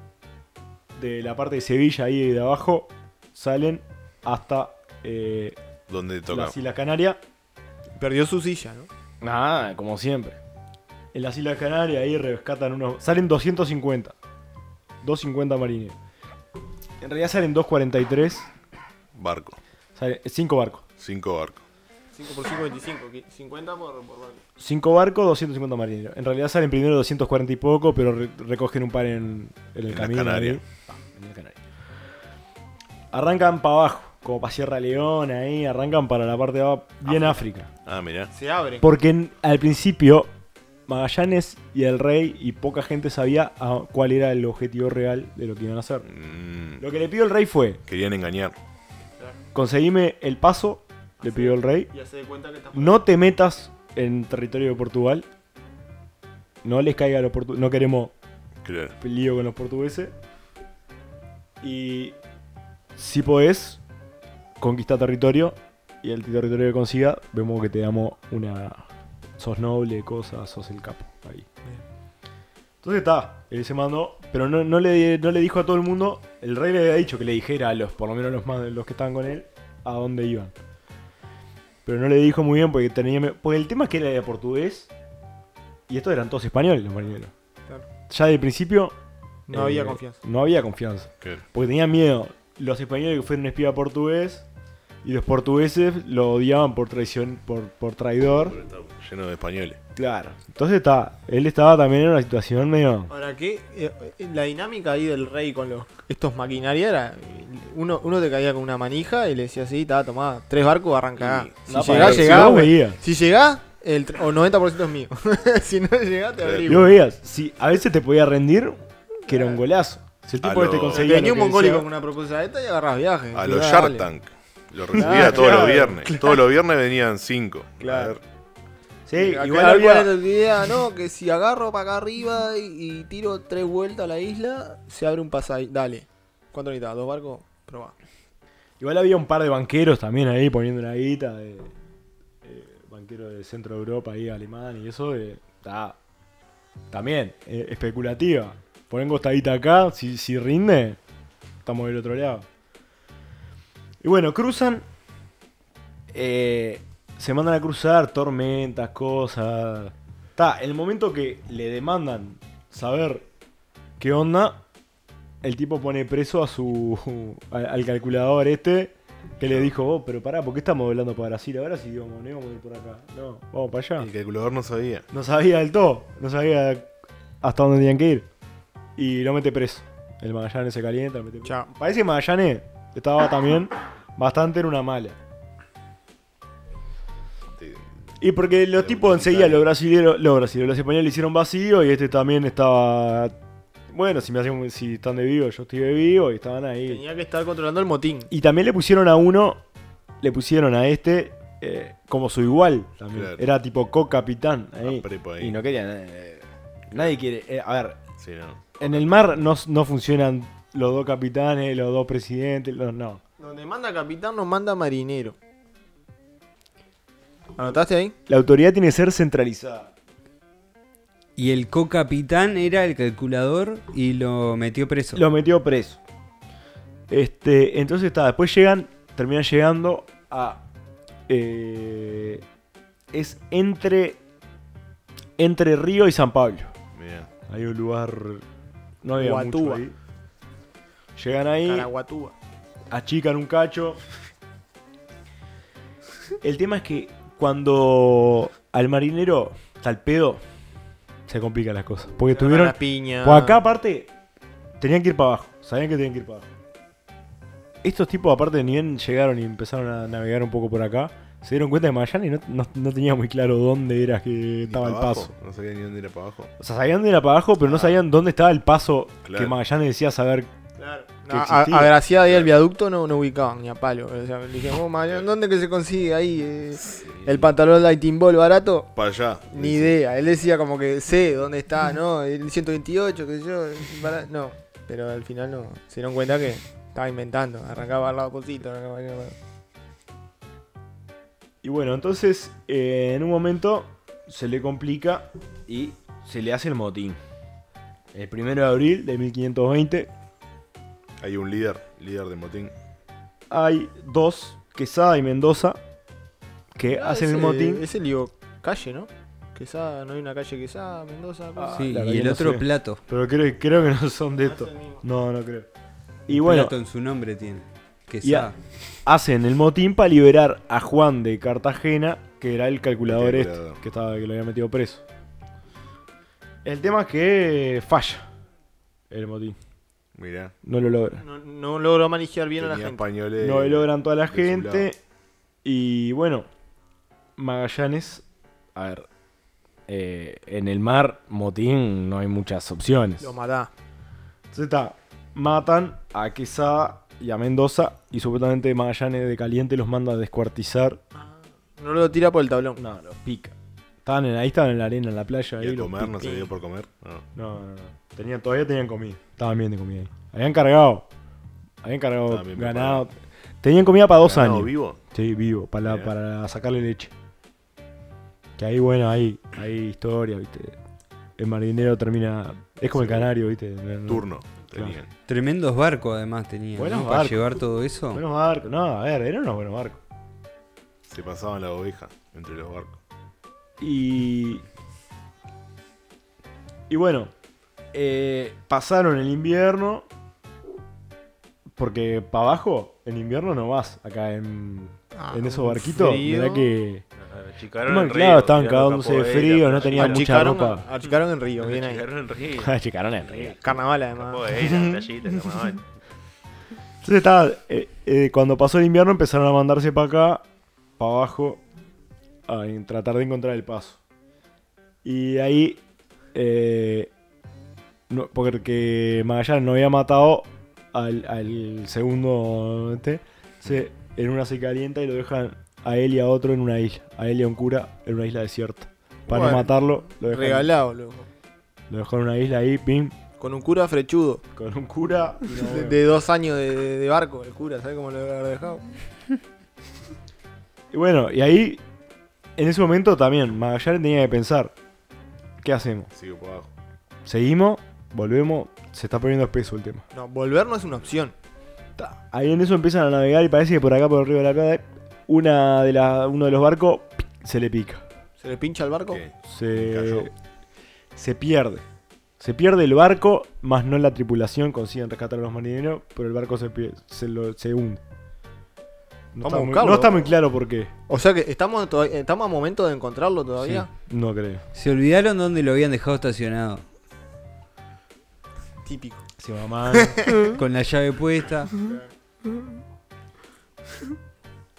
de la parte de Sevilla ahí de abajo, salen hasta eh, ¿Dónde toca? las Islas Canarias. Perdió su silla, ¿no? Nada, como siempre. En las Islas Canarias ahí rescatan unos. Salen 250. 250 marineros. En realidad salen 243. Barco. 5 barcos. Cinco barcos. 5 por 5, 25. 50 por, por barco. 5 barcos, 250 marineros. En realidad salen primero 240 y poco, pero re- recogen un par en, en el En las camino. Canarias. ahí. Ah, en las Canarias. Arrancan para abajo, como para Sierra Leona ahí. Arrancan para la parte de abajo, bien África. Ah, mira. Se abre. Porque en- al principio Magallanes y el rey y poca gente sabía a- cuál era el objetivo real de lo que iban a hacer. Mm, Lo que le pidió el rey fue, querían engañar. conseguime el paso, le pidió el rey, Ya se da cuenta que está no te metas en territorio de Portugal, no les caiga a los portugueses, no queremos Claro. lío con los portugueses, y si podés, conquista territorio, y el territorio que consiga, vemos que te damos una... Sos noble, cosas, sos el capo, ahí. Entonces está, él se mandó, pero no, no, le, no le dijo a todo el mundo, el rey le había dicho que le dijera a los, por lo menos los más los que estaban con él, a dónde iban. Pero no le dijo muy bien porque tenía. Porque el tema es que él era portugués. Y estos eran todos españoles los marineros. Claro. Ya de principio. No eh, había confianza. No había confianza. Porque tenían miedo. Los españoles que fueron espía portugués. Y los portugueses lo odiaban por traición, por, por traidor. Lleno de españoles. Claro. Entonces está. Él estaba también en una situación medio. Ahora, ¿qué? Eh, la dinámica ahí del rey con los estos maquinaria era. Uno, uno te caía con una manija y le decía así, está, tomá, tres barcos, arranca. Y- Si no, llegás, si llegás. veías. Si llegás, el o 90% es mío. (laughs) si no llegaste, Claro. Y averiguo. vos veías, si a veces te podía rendir, que era un golazo. Si el tipo que te conseguía. Venía un mongólico con una propuesta de esta y agarras viaje. A los. Shark Tank. Lo recibía Claro, todos los claro, viernes. Todos los viernes venían cinco. Claro. Sí, Acá igual ¿cuál había. tu idea? No, que si agarro para acá arriba y, y tiro tres vueltas a la isla, se abre un pasaje. Dale. ¿Cuánto necesitas? ¿Dos barcos? Probá. Igual había un par de banqueros también ahí poniendo una guita. De, eh, banquero de Centro de Europa, ahí alemán y eso. eh, está también eh, especulativa. Ponen costadita acá, si, si rinde, estamos del otro lado. Y bueno, cruzan. eh, se mandan a cruzar tormentas, cosas. Está, el momento que le demandan saber qué onda, el tipo pone preso a su (laughs) al, al calculador este que le dijo, oh, pero pará, ¿por qué estamos volando para Brasil ahora si digamos, no íbamos a ir por acá? No, vamos para allá. El calculador no sabía. No sabía del todo, no sabía hasta dónde tenían que ir. Y lo mete preso. El Magallanes se calienta, lo mete preso. Chao. Parece que Magallanes estaba también bastante en una mala. Y porque los tipos enseguida, los brasileños, los brasileños, los españoles le hicieron vacío y este también estaba. Bueno, si me hacen, si están de vivo, yo estoy de vivo y estaban ahí. Tenía que estar controlando el motín. Y también le pusieron a uno, le pusieron a este eh, como su igual también. Claro. Era tipo co-capitán ahí. Y no querían. eh, nadie quiere. eh, a ver, Sí, no. en el mar no, no funcionan los dos capitanes, los dos presidentes, los, no. Donde manda capitán, nos manda marinero. ¿Anotaste ahí? La autoridad tiene que ser centralizada. Y el co-capitán era el calculador y lo metió preso. Lo metió preso. Este, entonces está, después llegan, terminan llegando a. eh, es entre. Entre Río y San Pablo. Mira. Hay un lugar. No había mucho Guatúa. ahí. Llegan ahí, Caraguatúa. achican un cacho. El tema es que cuando al marinero está al pedo, se complican las cosas. Porque tuvieron. la piña. Pues acá aparte, tenían que ir para abajo. Sabían que tenían que ir para abajo. Estos tipos aparte ni bien llegaron y empezaron a navegar un poco por acá. Se dieron cuenta de Magallanes y no, no, no tenía muy claro dónde era que estaba el abajo. paso. No sabía ni dónde era para abajo. O sea, sabían dónde era para abajo, pero no sabían dónde estaba el paso Claro. que Magallanes decía saber. Que a, a Gracia ahí el viaducto no, no ubicaban ni a palo. O sea, le dije, "Oh, ¿dónde que se consigue ahí eh, el pantalón Lighting Ball barato? Para allá. Ni dice. idea. Él decía como que sé dónde está, (laughs) ¿no? El 128, qué sé yo. No. Pero al final no. Se dieron cuenta que estaba inventando. Arrancaba al lado cosito, arrancaba al lado. Y bueno, entonces eh, en un momento se le complica y se le hace el motín. El primero de abril de 1520 Hay un líder, líder de motín. hay dos, Quesada y Mendoza, que Ah, hacen el motín. Ese lío calle, ¿no? Quesada, no hay una calle Quesada, Mendoza. Ah, Sí, la verdad y el no otro sé. plato. Pero creo, creo que no son de es el mismo. No, no creo. Y bueno, Plato en su nombre tiene. Que Y a- sa- hacen el motín para liberar a Juan de Cartagena, que era el calculador El este, que, estaba, que lo había metido preso. El tema es que falla el motín. Mirá. No lo logra. No, no logró manejar bien a la gente. españoles. No lo logran toda la gente. Y bueno, Magallanes, a ver, eh, en el mar, motín, no hay muchas opciones. Lo matá. Entonces está, matan a Quesada y a Mendoza y supuestamente Magallanes de caliente los manda a descuartizar. No lo tira por el tablón. No, los pica. Estaban en, ahí estaban en la arena, en la playa. ¿Y ahí a comer? ¿No se dio por comer? No. No, no, no. Tenían, todavía tenían comida. Estaban bien de comida ahí. Habían cargado. Habían cargado bien ganado. Tenían comida para dos ¿Ganado años. vivo? Sí, vivo, para, Mirá. para sacarle leche. Que ahí, bueno, hay, hay historia, ¿viste? El marinero termina. Es como el canario, ¿viste? No- no- Turno. Claro. Tenían. Tremendos barcos además tenía. Buenos ¿no? Para barcos. llevar todo eso. Buenos barcos. No, a ver, eran unos buenos barcos. Se pasaban la oveja entre los barcos. Y. Y bueno, eh, pasaron el invierno. Porque para abajo, en invierno no vas acá en, Ah, en esos barquitos. Mirá que. Achicaron en claro, Río, estaban tirando cagándose de frío, no tenían mucha ropa. achicaron en Río, bien ahí. Achicaron en Río. (laughs) Achicaron el río. Carnaval además. Capoeira, (laughs) playita, carnaval. Entonces estaba. eh, eh, cuando pasó el invierno empezaron a mandarse para acá, para abajo, a en tratar de encontrar el paso. Y ahí, eh, no- porque Magallanes no había matado al, al segundo, este, se, en una se calienta y lo dejan a él y a otro en una isla, a él y a un cura en una isla desierta. Para Bueno, no matarlo, lo dejan, Regalado, loco. lo dejan en una isla ahí, pim, Con un cura frechudo. con un cura. (laughs) no, De, dos años de, de- de barco, el cura, ¿sabes cómo lo debe haber dejado? (laughs) Y bueno, y ahí, en ese momento también, Magallanes tenía que pensar, ¿qué hacemos? Sigo por abajo. ¿Seguimos? ¿Volvemos? Se está poniendo espeso el tema. No, volver no es una opción. Ta. Ahí en eso empiezan a navegar y parece que por acá, por el río de la Plata, una de la, uno de los barcos se le pica. ¿Se le pincha el barco? ¿Qué? Se, Cayó. se pierde. Se pierde el barco, más no la tripulación. Consiguen rescatar a los marineros, pero el barco se, pie- se, lo- se hunde. No Vamos está, a muy, buscarlo. no está muy claro por qué. O sea que estamos, todavía- estamos a momento de encontrarlo todavía. No creo. Se olvidaron dónde lo habían dejado estacionado. Típico. Se mamá. (laughs) Con la llave puesta.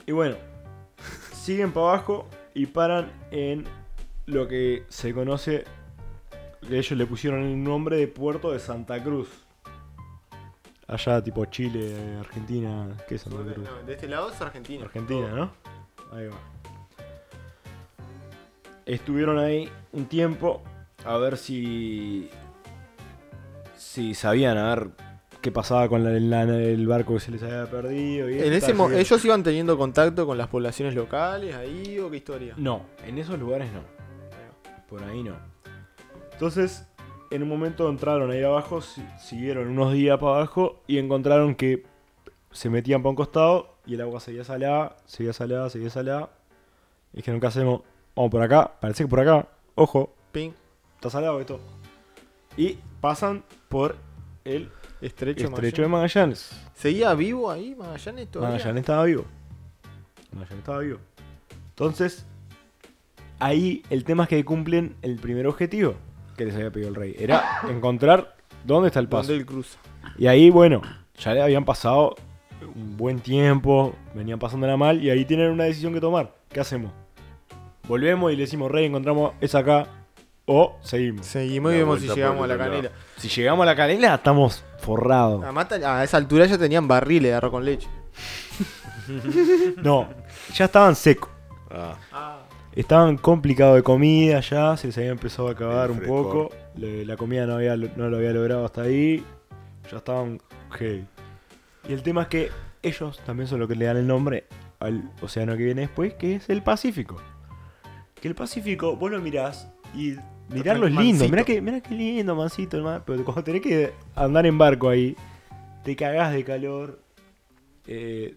Y bueno, siguen para abajo y paran en lo que se conoce, que ellos le pusieron el nombre de Puerto de Santa Cruz. Allá tipo Chile, Argentina, ¿qué es Santa Cruz? No, de este lado es Argentina. Argentina, ¿no? Ahí va. Estuvieron ahí un tiempo a ver si. Si sabían a ver qué pasaba con la- la- el barco que se les había perdido. Y En esta, ese ¿Ellos iban teniendo contacto con las poblaciones locales ahí o qué historia? No, en esos lugares no. Por ahí no. Entonces, en un momento entraron ahí abajo, si- siguieron unos días para abajo y encontraron que se metían para un costado y el agua seguía salada, seguía salada, seguía salada. Y dijeron, ¿qué hacemos? Vamos por acá, parece que por acá, ojo, Ping, está salado esto. Y pasan por el estrecho, estrecho de Magallanes. ¿Seguía vivo ahí Magallanes todavía? Magallanes estaba vivo. Magallanes estaba vivo. Entonces, ahí el tema es que cumplen el primer objetivo que les había pedido el rey. Era encontrar dónde está el paso. Donde él cruza. Y ahí, bueno, ya le habían pasado un buen tiempo, venían pasándola mal y ahí tienen una decisión que tomar. ¿Qué hacemos? Volvemos y le decimos, rey, encontramos esa acá o seguimos. Seguimos y vemos si llegamos a la canela. Si llegamos a la canela, estamos forrados. Además, a esa altura ya tenían barriles de arroz con leche. (laughs) No, ya estaban secos. Ah, Estaban complicados de comida ya, se les había empezado a acabar un poco. le- la comida no, había, no lo había logrado hasta ahí. Ya estaban heavy. Y el tema es que ellos también son los que le dan el nombre al océano que viene después, que es el Pacífico. Que el Pacífico, vos lo mirás y mirarlo es lindo. Mirá que, mirá lindo, mansito, el mar. Pero cuando tenés que andar en barco ahí, te cagás de calor. eh,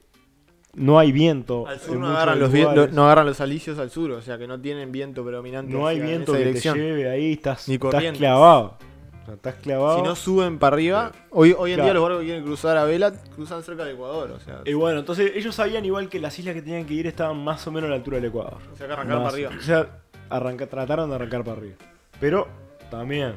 no hay viento. Al sur no agarran, los, vi- lugares. lo- no agarran los alisios al sur, o sea que no tienen viento predominante. No hay viento esa que dirección. te lleve ahí, estás, Ni estás clavado. O sea, estás clavado. Si no suben para arriba, hoy, hoy en Claro. día los barcos que quieren cruzar a vela cruzan cerca del Ecuador, o sea, y bueno, entonces ellos sabían igual que las islas que tenían que ir estaban más o menos a la altura del Ecuador. o sea que arrancaron Más- para arriba. O sea, arranca- trataron de arrancar para arriba. Pero también.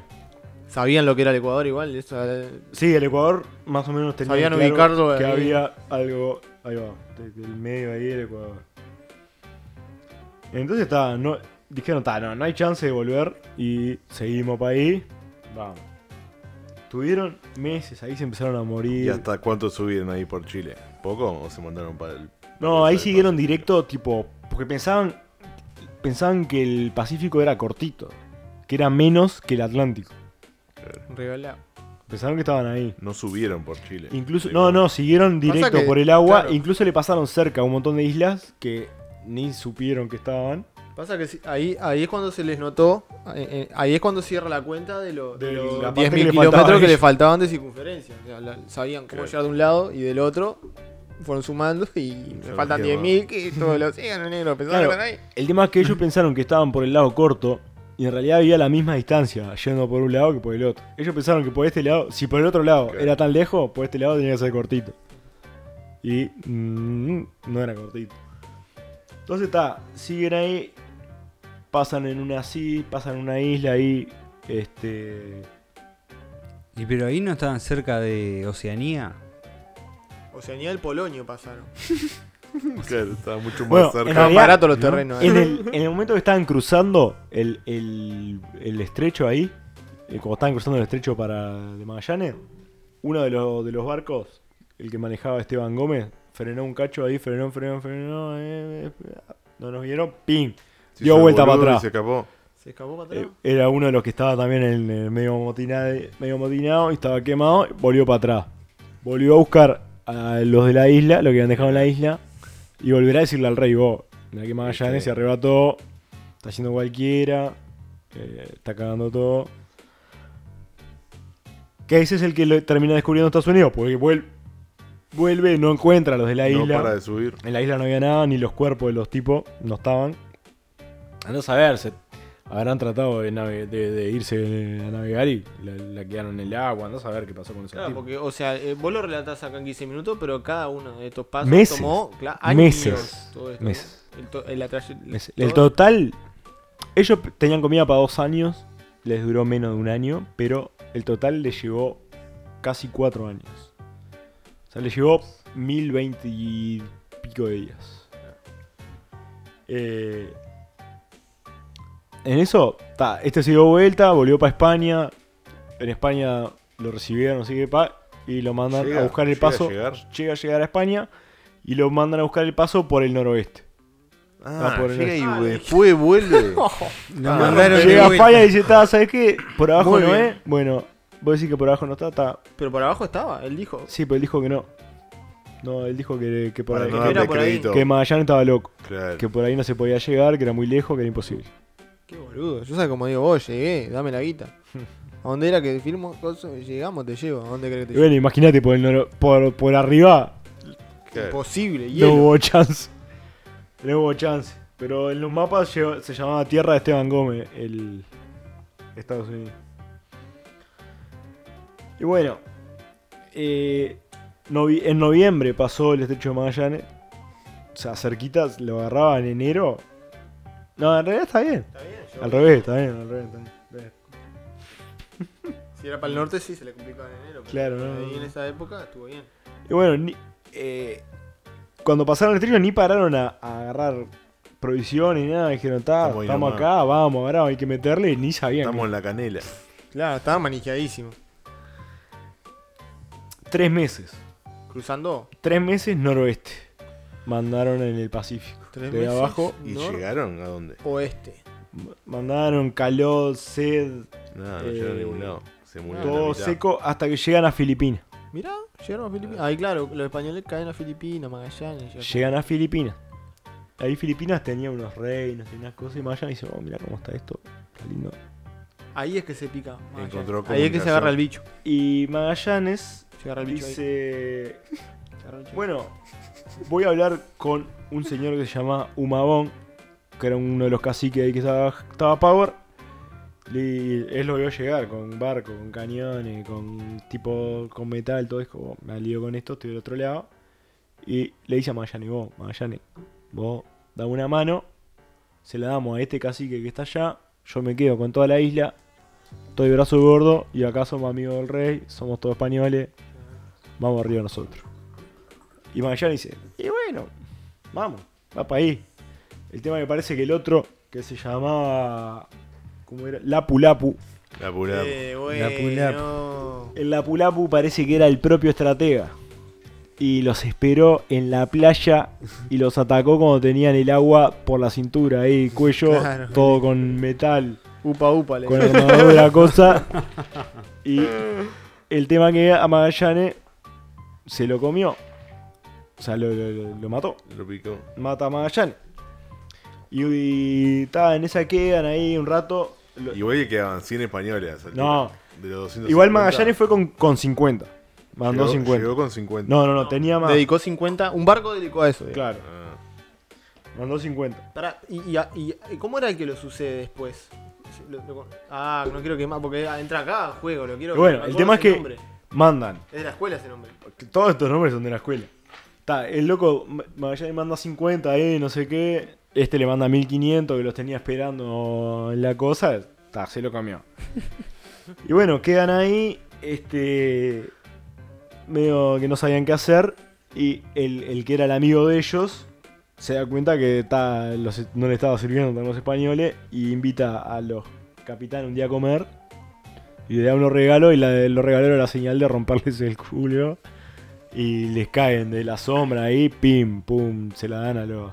Sabían lo que era el Ecuador igual, eso, eh, Sí, el Ecuador más o menos tenía Sabían claro ubicarlo que ahí. había algo. Ahí va, de- del medio ahí del Ecuador. Entonces está, no, dijeron, está, no, no hay chance de volver y seguimos para ahí. Vamos. Tuvieron meses, ahí se empezaron a morir. ¿Y hasta cuánto subieron ahí por Chile? ¿Poco o se mandaron para el.? No, ahí siguieron directo, tipo, porque pensaban, pensaban que el Pacífico era cortito, que era menos que el Atlántico. regalado. Pensaron que estaban ahí. No subieron por Chile. Incluso, no, no, siguieron directo que- por el agua, claro. incluso le pasaron cerca a un montón de islas que ni supieron que estaban. Pasa que si- ahí, ahí es cuando se les notó, eh, eh, ahí es cuando cierra la cuenta de, lo- de De los la parte 10.000 que le faltaba kilómetros que le faltaban de circunferencia. O sea, la- sabían cómo Claro. llegar de un lado y del otro, fueron sumando y me faltan los lleva. 10.000 que todo el océano negro, pensaban Claro. que están ahí. El tema es que ellos pensaron que estaban por el lado corto y en realidad había la misma distancia yendo por un lado que por el otro. Ellos pensaron que por este lado, si por el otro lado Claro. era tan lejos, por este lado tenía que ser cortito. Y mm, no era cortito. Entonces está, siguen ahí, pasan en una así, pasan en una isla ahí, este... Y pero ahí no estaban cerca de Oceanía. Oceanía del Polonio pasaron. (laughs) (laughs) Claro, estaba mucho más Bueno, en cerca. Estaban baratos los ¿no? terrenos. En eh. el, en el momento que estaban cruzando el, el- el estrecho ahí, eh, como estaban cruzando el estrecho para de Magallanes, uno de los, de los barcos, el que manejaba Esteban Gómez, frenó un cacho ahí, frenó, frenó, frenó, eh, eh, no nos vieron, ¡ping! Se dio vuelta para y atrás. Se escapó. ¿Se escapó para Eh, atrás? era uno de los que estaba también en el medio motinado, medio motinado y estaba quemado, y volvió para atrás. Volvió a buscar a los de la isla, lo que habían dejado en la isla, y volverá a decirle al rey, vos, mira que Magallanes se arrebató, está haciendo cualquiera, eh, está cagando todo. Que ese es el que lo termina descubriendo Estados Unidos, porque vuel- vuelve, no encuentra a los de la No isla. para de subir. En la isla no había nada, ni los cuerpos de los tipos no estaban. Anda a saber, se habrán tratado de, nave- de- de irse a navegar y la, la quedaron en el agua. Anda a saber qué pasó con esos Claro, tipos. porque, o sea, eh, vos lo relatás acá en 15 minutos, pero cada uno de estos pasos Meses. tomó años. Meses. todo esto, Meses. ¿no? El, to- el atraye- Les- todo- El total, ellos tenían comida para dos años, les duró menos de un año, pero el total les llevó casi cuatro años. O sea, les llevó mil veinte y pico de días. Eh, en eso, ta, este se dio vuelta, volvió para España. En España lo recibieron, no sé qué, pa, y lo mandan Llega- a buscar el llega a paso. llegar. llega a llegar a España y lo mandan a buscar el paso por el noroeste. Ah, por el llega y Ah, después vuelve. (laughs) Ah, mandaron Llega a. España y dice, "Ta, ¿sabes qué? Por abajo Muy no bien. es. Bueno, vos decís que por abajo no está, está. Pero por abajo estaba, él dijo. Sí, pero él dijo que no. No, él dijo que, que por Para ahí. no que era darle por ahí. crédito. que Magallanes estaba loco. Claro. Que por ahí no se podía llegar, que era muy lejos, que era imposible. Qué boludo. Yo sé como digo, vos llegué, dame la guita. (laughs) ¿A dónde era que firmo? Llegamos, te llevo. ¿A dónde crees que te bueno, imagínate por, el noro- por, por arriba. Imposible, no hielo. hubo chance. No hubo chance. Pero en los mapas lleva- se llamaba Tierra de Esteban Gómez, el Estados Unidos. Y bueno, eh, novi- en noviembre pasó el estrecho de Magallanes. O sea, cerquitas lo agarraba en enero. No, en realidad está bien. Está bien, al revés, está bien, está bien. (laughs) Si era para el norte, sí, se le complicaba en enero. pero Claro, no, Ahí en esa época estuvo bien. Y bueno, ni- eh, cuando pasaron el estrecho ni pararon a, a agarrar provisiones ni nada. Dijeron, "Ta, Estamos estamos nomás. acá, vamos, ahora hay que meterle. y Ni sabían. Estamos en la canela. Claro, estaba manijeadísimo. Tres meses. Cruzando. Tres meses noroeste. Mandaron en el Pacífico. Tres de meses. abajo. ¿Y nor- llegaron a dónde? Oeste. Mandaron calor, sed, No, no Eh, llegaron a ningún lado. Se murió todo seco hasta que llegan a Filipinas. Mirá, llegaron a Filipinas. Ahí, claro, los españoles caen a Filipinas, Magallanes. Llegan a Filipinas. Ahí Filipinas tenía unos reinos y unas cosas y Magallanes dice, oh, mira cómo está esto. Está lindo. Ahí es que se pica. Magallanes. Ahí es que se agarra el bicho. Y Magallanes Se agarra el bicho ahí. dice... Bueno, voy a hablar con un señor que se llama Humabón, que era uno de los caciques ahí que estaba, estaba Power. Y él lo vio llegar con barco, con cañones, con tipo con metal, todo eso. Me alío con esto, estoy del otro lado. Y le dice a Magallanes, vos, Magallanes, vos dame una mano, se la damos a este cacique que está allá, yo me quedo con toda la isla, estoy brazo gordo y acá somos amigos del rey, somos todos españoles, vamos arriba nosotros. Y Magallanes dice, y bueno, vamos, va para ahí. El tema que parece que el otro, que se llamaba, ¿cómo era? Lapu Lapu. Eh, Lapu, bueno. El Lapu Lapu parece que era el propio estratega. Y los esperó en la playa y los atacó cuando tenían el agua por la cintura ahí, cuello, Claro. todo con metal, Upa, upa, le con armadura, (laughs) cosa. Y el tema que a Magallanes se lo comió. O sea, lo, lo- lo- lo mató. Lo picó. Mata a Magallanes. Y, y ta, en esa quedan ahí un rato. Lo- Igual que quedaban 100 españoles. No. De los 250. Igual Magallanes fue con, con 50. Mandó Llegó- 50. Llegó con 50. No, no, no, tenía más. Dedicó 50. Un barco dedicó a eso. digamos. Claro, Ah, mandó 50. Pará, y, y, cómo era el que lo sucede después? Lo- lo- ah, no quiero quemar porque entra acá al juego, lo quiero bueno, el tema es que- nombre. Mandan. Es de la escuela ese nombre. Todos estos nombres son de la escuela. Está, el loco Ma- Magallanes manda 50 ahí, no sé qué. Este le manda 1500 que los tenía esperando en la cosa. Está, se lo comió. (laughs) y bueno, quedan ahí. Este. Medio que no sabían qué hacer. Y el, el que era el amigo de ellos se da cuenta que los- no le estaba sirviendo a los españoles y invita a los capitanes un día a comer y le da unos regalos y la, los regalos era la señal de romperles el culo y les caen de la sombra ahí, pim, pum, se la dan a los,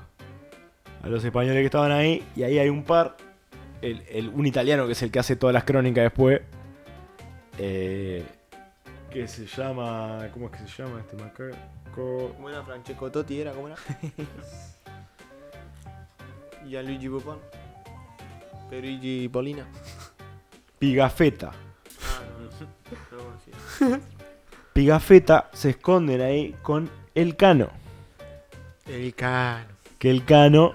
a los españoles que estaban ahí y ahí hay un par, el, el- un italiano que es el que hace todas las crónicas después, eh, que se llama, ¿cómo es que se llama este macaco? ¿Cómo era Francesco Totti? ¿Era? ¿Cómo era? (laughs) Gianluigi Buffon. Perigi Polina. Pigafetta. Ah, no, no. No conocía. (laughs) Pigafetta se esconden ahí con el Cano. El Cano. Que el Cano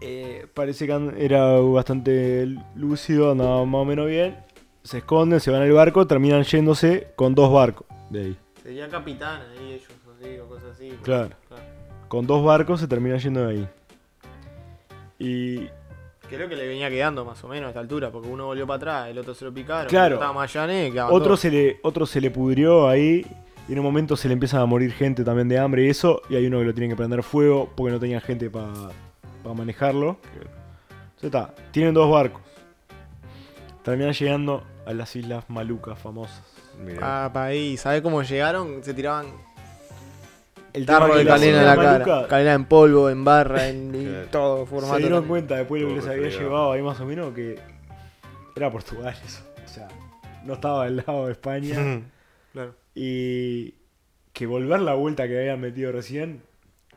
eh, parece que era bastante lúcido, andaba más o menos bien. Se esconden, se van al barco, terminan yéndose con dos barcos de ahí. Sería capitán ahí ellos, así, o cosas así. Claro. Con dos barcos se terminan yendo de ahí. Y Creo que le venía quedando más o menos a esta altura, porque uno volvió para atrás, el otro se lo picaron. Claro. Estaba Mayané, quedaban otro todos. se, le, otro se le pudrió ahí. Y en un momento se le empiezan a morir gente también de hambre y eso. Y hay uno que lo tiene que prender fuego porque no tenía gente para manejarlo. Entonces está, tienen dos barcos. Terminan llegando a las Islas Malucas famosas. Mirá. Ah, pa' ahí, ¿sabes cómo llegaron? Se tiraban El tarro de calena en la cara. Calena en polvo, en barra, en (laughs) Claro. todo, formato. Se dieron también. cuenta después de lo que les había llevado ahí más o menos que era Portugal eso. O sea, no estaba del lado de España. Claro. y que volver la vuelta que habían metido recién,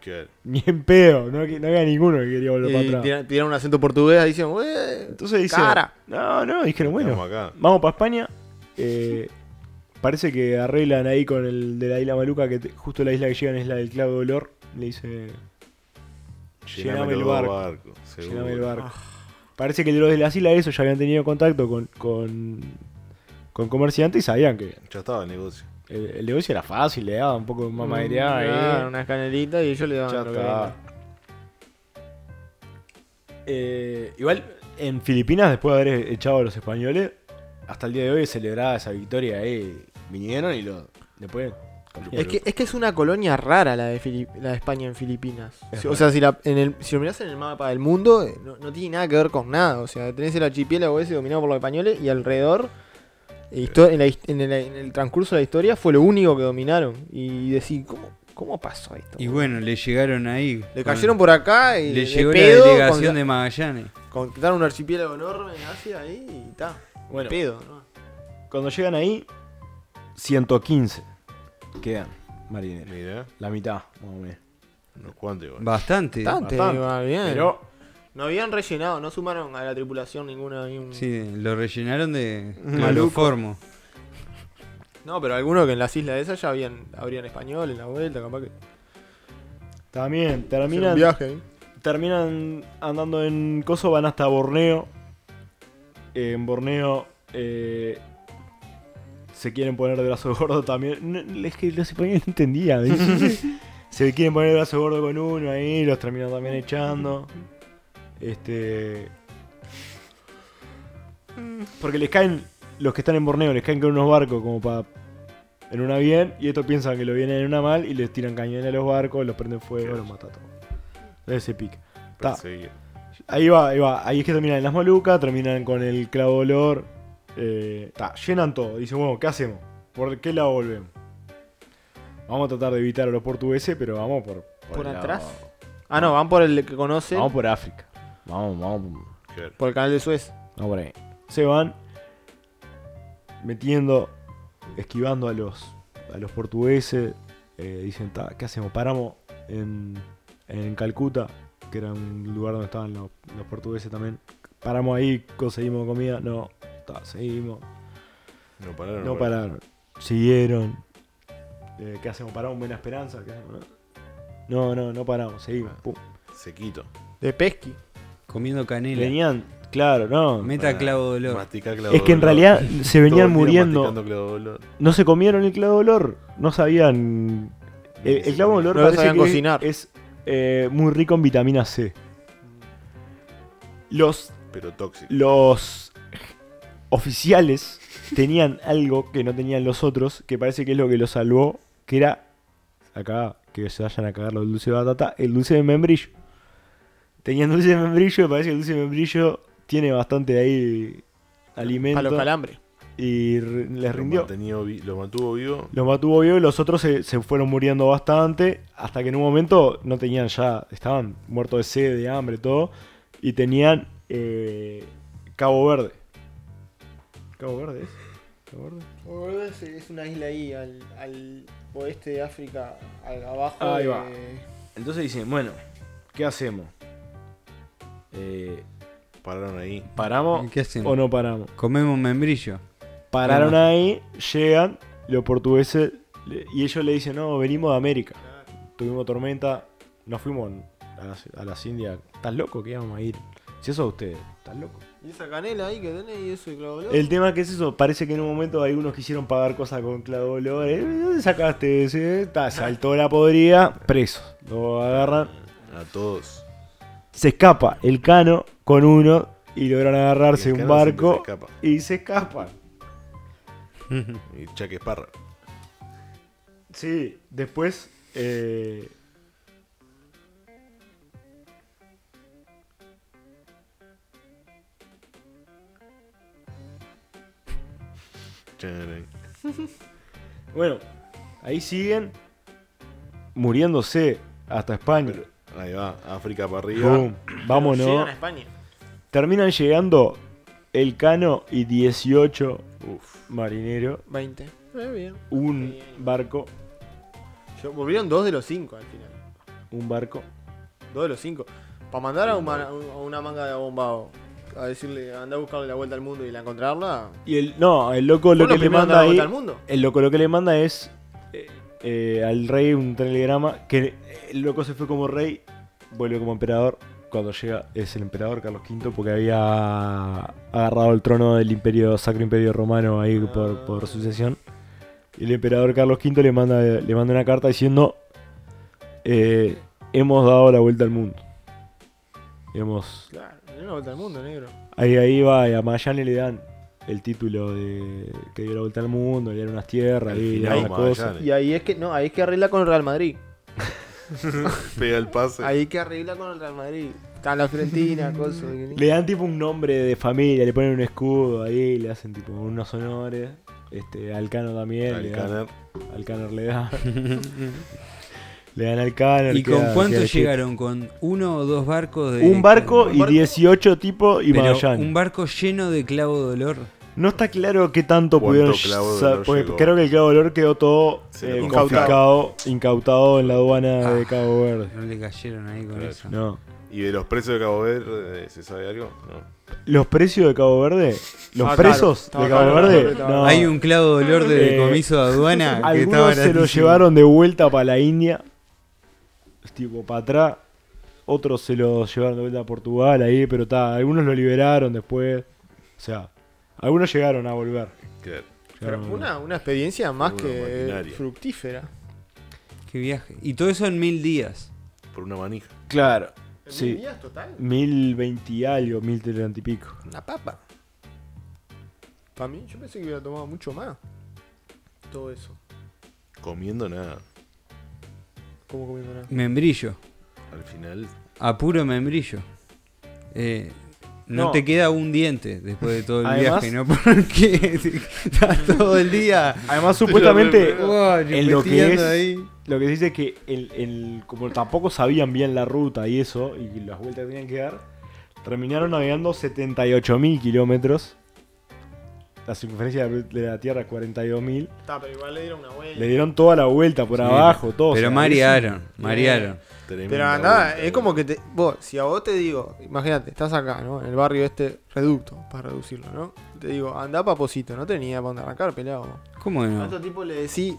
Claro. (laughs) ni en pedo, no, no había ninguno que quería volver Y para atrás. tira- tiraron un acento portugués, dicen, "Ué, Entonces dice, cara. no, no, dijeron, bueno, acá. vamos para España. Eh, parece que arreglan ahí con el de la isla Maluca, que te- justo la isla que llegan es la del clavo de olor. Le dice, Llename el barco. llename el barco. Parece que los de las islas esos ya habían tenido contacto con, con, con comerciantes y sabían que Ya estaba el negocio. El, el negocio era fácil, le daba un poco de mamadería ahí. Claro, unas canelitas y ellos le daban Ya está. Eh, igual en Filipinas, después de haber echado a los españoles, hasta el día de hoy es celebrada esa victoria ahí. Vinieron y lo después. Es que, es que es una colonia rara la de, Fili- la de España en Filipinas. Es Si- o raro. sea, si, la, en el, si lo mirás en el mapa del mundo, eh, no, no tiene nada que ver con nada. O sea, tenés el archipiélago ese dominado por los españoles y alrededor, en, la his- en el, en el transcurso de la historia, fue lo único que dominaron. Y decir, ¿cómo, cómo pasó esto? Y bueno, le llegaron ahí. Le con- cayeron por acá y Le de llegó pedo, la delegación con- de Magallanes. Conquistaron un archipiélago enorme en Asia ahí y está. Bueno. Pedo, ¿no? Cuando llegan ahí, 115 quedan marineros. Mira, La mitad, más o menos. igual. Bastante. Bastante, Bastante. bien. Pero No habían rellenado, no sumaron a la tripulación ninguna. ni un- Sí, lo rellenaron de Maluco. cloroformo. No, pero algunos que en las islas esas ya habían, habrían español en la vuelta, capaz que. también un terminan, viaje terminan andando en Coso, van hasta Borneo. Eh, en Borneo eh, se quieren poner de brazo gordo también. No, es que los españoles no entendían. (laughs) se quieren poner de brazo gordo con uno ahí, los terminan también echando. Este. Porque les caen, los que están en Borneo, les caen con unos barcos como para. En una bien, y estos piensan que lo vienen en una mal y les tiran cañones a los barcos, los prenden fuego, los matan todos. Ese. Perseguir. Ahí va, ahí va. Ahí es que terminan en las Molucas, terminan con el clavo de olor. Eh, ta, llenan todo. Dicen, bueno, ¿qué hacemos? ¿Por qué lado volvemos? Vamos a tratar de evitar a los portugueses, pero vamos por. ¿Por atrás? lado- Ah, no, van por el que conocen, Vamos por África. Vamos, vamos, Claro. por el canal de Suez. vamos por ahí. Se van metiendo, esquivando a los, a los portugueses. Eh, dicen, ¿qué hacemos? Paramos en, en Calcuta, que era un lugar donde estaban los, los portugueses también. Paramos ahí, conseguimos comida. No, ta, seguimos. No pararon. No pararon. pararon. Siguieron. Eh, ¿Qué hacemos? ¿Paramos en Buena Esperanza? ¿Qué hacemos? No, no, no paramos, seguimos. Pum. Sequito. De pesqui. Comiendo canela. Venían, claro, no. Meta Para clavo de olor. masticar clavo Es que en realidad (laughs) se venían muriendo. No se comieron el clavo de olor. No sabían. El, el clavo de olor No lo parece sabían que cocinar. es eh, muy rico en vitamina C. Los, Pero tóxico. los oficiales tenían algo que no tenían los otros, que parece que es lo que los salvó, que era acá, que se vayan a cagar los dulces de batata, el dulce de membrillo. Tenían dulce de membrillo, me parece que el dulce de membrillo tiene bastante ahí alimento. Para los calambres. y les rindió. lo mantuvo vivo. Los mantuvo vivo y los otros se, se fueron muriendo bastante. Hasta que en un momento no tenían ya. Estaban muertos de sed, de hambre, todo. Y tenían eh, Cabo Verde. ¿Cabo Verde es? ¿Cabo Verde? Es una isla ahí al, al oeste de África, al- abajo. Ahí de- va. Entonces dicen, bueno, ¿qué hacemos? Eh, Pararon ahí. ¿Paramos ¿Qué hacemos? o no paramos? Comemos membrillo. Pararon ahí, llegan, los portugueses, le- y ellos le dicen, no, venimos de América. Tuvimos tormenta, nos fuimos a las, a las Indias. ¿Estás loco que íbamos a ir? Si eso a ustedes, ¿estás loco? Y esa canela ahí que tenés y eso y clavo de olor. El tema que es eso, parece que en un momento algunos quisieron pagar cosas con clavo de olor. ¿eh? ¿De dónde sacaste ese? Ta, saltó la podrida, presos. Lo agarran. A todos. Se escapa el cano con uno y logran agarrarse Y un barco se y se escapan. (laughs) Y Chuck Sparrow. Sí, después. eh, bueno, ahí siguen muriéndose hasta España. Ahí va, África para arriba. Boom, vámonos. Llegan a España. Terminan llegando el Cano y 18 Uf. marineros, 20. Eh, bien. un Bien. barco, Yo- volvieron dos de los cinco al final. un barco. Dos de los cinco. Para mandar a, un ma- a una manga de abombado a decirle, anda a buscarle la vuelta al mundo y la encontrarla. Y el no, el loco lo ¿Fueron que le manda la ahí, vuelta al mundo? el loco lo que le manda es eh, eh, al rey un telegrama que el loco se fue como rey, vuelve como emperador. Cuando llega es el emperador Carlos V porque había agarrado el trono del imperio Sacro Imperio Romano ahí por, por sucesión. Y el emperador Carlos V le manda, le manda una carta diciendo eh, hemos dado la vuelta al mundo. Hemos Claro, la vuelta al mundo, negro. Ahí, ahí va, y a Magallanes le dan el título de que dio la vuelta al mundo, le dan unas tierras, le final, dan una cosa. Magallanes. Y ahí es que, no, ahí es que arregla con el Real Madrid. (laughs) Pega el pase. Ahí es que arregla con el Real Madrid. Está la Fiorentina, (laughs) cosa. Le dan tipo un nombre de familia, le ponen un escudo ahí, le hacen tipo unos honores. Este, al Cano también, Al le le dan. (laughs) le dan al Caner. ¿Y queda- con cuánto llegaron? ¿Con uno o dos barcos de.? Un barco y barco. 18 tipos y Pero Magallanes. un barco lleno de clavo de olor. No está claro qué tanto ¿Cuánto pudieron de porque creo que el clavo de olor quedó todo eh, incautado en la aduana de Ah. Cabo Verde. No le cayeron ahí con Claro. eso. No. ¿Y de los precios de Cabo Verde se sabe algo? No. Los precios de Cabo Verde, los Estaba presos de Cabo Verde, no. Hay un clavo de olor de Eh, comiso de aduana que algunos se lo llevaron de vuelta para la India, tipo para atrás. Otros se lo llevaron de vuelta a Portugal ahí, pero está, algunos lo liberaron después. O sea, algunos llegaron a volver. Claro. Pero fue una, una experiencia más que maquinaria. fructífera. Qué viaje. Y todo eso en mil días. Por una manija. Claro, ¿En sí. mil días total? Mil veinte y algo, mil treinta y pico. Una papa. Para mí, yo pensé que hubiera tomado mucho más. Todo eso. Comiendo nada. ¿Cómo comiendo nada? Membrillo. Al final. A puro membrillo. Eh, no, No. te queda un diente después de todo el Además- viaje, ¿no? (laughs) Porque estás todo el día. Además, supuestamente, (laughs) Wow, en lo que es- ahí. Lo que se dice es que el, el- como tampoco sabían bien la ruta y eso, y las vueltas que tenían que dar, terminaron navegando 78.000 kilómetros. La circunferencia de la Tierra es 42.000. Está, pero igual le dieron una vuelta. Le dieron toda la vuelta por Sí, abajo, todo. Pero o sea, marearon, marearon. Pero tremenda nada, vuelta. es como que te. Vos, si a vos te digo, imagínate, estás acá, ¿no? En el barrio este reducto, para reducirlo, ¿no? Te digo, anda pa' Posito, no tenía para dónde arrancar, pelado. ¿Cómo que A no? otro tipo le decís.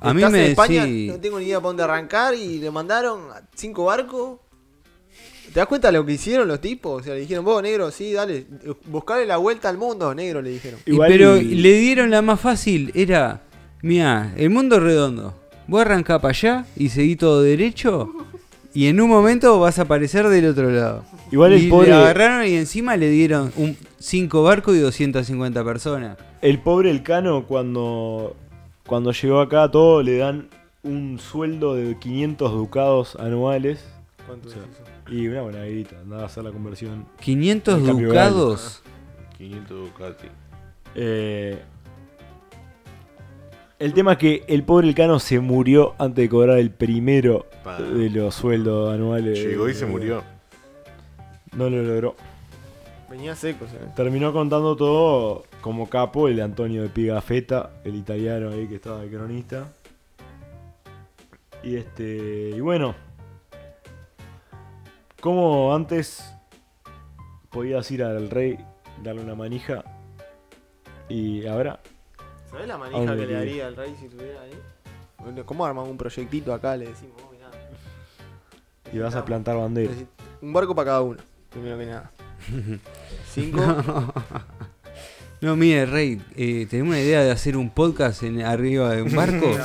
A mí "Estás me en España, no tengo ni idea para dónde arrancar y le mandaron cinco barcos. ¿Te das cuenta de lo que hicieron los tipos? O sea, le dijeron, vos, negro, sí, dale, buscarle la vuelta al mundo, negro, le dijeron. Y Igual- pero le dieron la más fácil, era, mira, el mundo es redondo. Vos arrancás para allá y seguí todo derecho y en un momento vas a aparecer del otro lado. Igual el y pobre- le agarraron y encima le dieron un, cinco barcos y 250 personas. El pobre Elcano, cuando, cuando llegó acá, todo le dan un sueldo de 500 ducados anuales ¿Cuánto es eso? Y una buena guita. Andaba a hacer la conversión. 500 En cambio, ducados. 500 Ducati. Eh, el tema es que el pobre Elcano se murió antes de cobrar el primero Pa. de los sueldos anuales. Llegó y se murió. No lo logró. Venía seco, ¿sabes? Terminó contando todo como capo el de Antonio de Pigafetta, el italiano ahí que estaba de cronista. Y este. Y bueno. Como antes podías ir al rey, darle una manija. Y ahora. ¿Sabés la ¿A manija que le daría al rey si estuviera ahí? Bueno, ¿Cómo armamos un proyectito acá? Le decimos, vos, mirá. Y vas a plantar bandera. Necesi- Un barco para cada uno, primero que nada. (laughs) Cinco. No, mire, Rey, eh, tenemos una idea de hacer un podcast en, arriba de un barco. (laughs)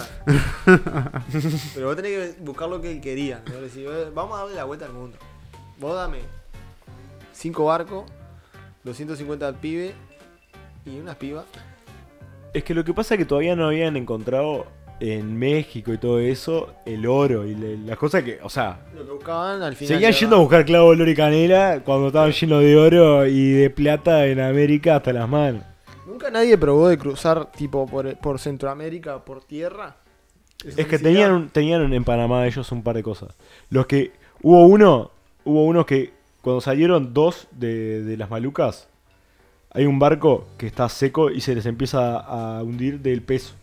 (laughs) Pero vos tenés que buscar lo que él quería. ¿no? Decir, "Eh, vamos a darle la vuelta al mundo. Vos dame cinco barcos, 250 al pibe y unas pibas. Es que lo que pasa es que todavía no habían encontrado en México y todo eso el oro y le- las cosas que. O sea, Lo que buscaban al final. Seguían yendo a buscar clavo, olor y canela cuando estaban llenos de oro y de plata en América hasta las manos. Nunca nadie probó de cruzar tipo por, por Centroamérica por tierra. Eso Es que tenían, un- tenían en Panamá ellos un par de cosas. Los que. Hubo uno. Hubo uno que. Cuando salieron dos de, de las malucas. Hay un barco que está seco y se les empieza a, a hundir del peso.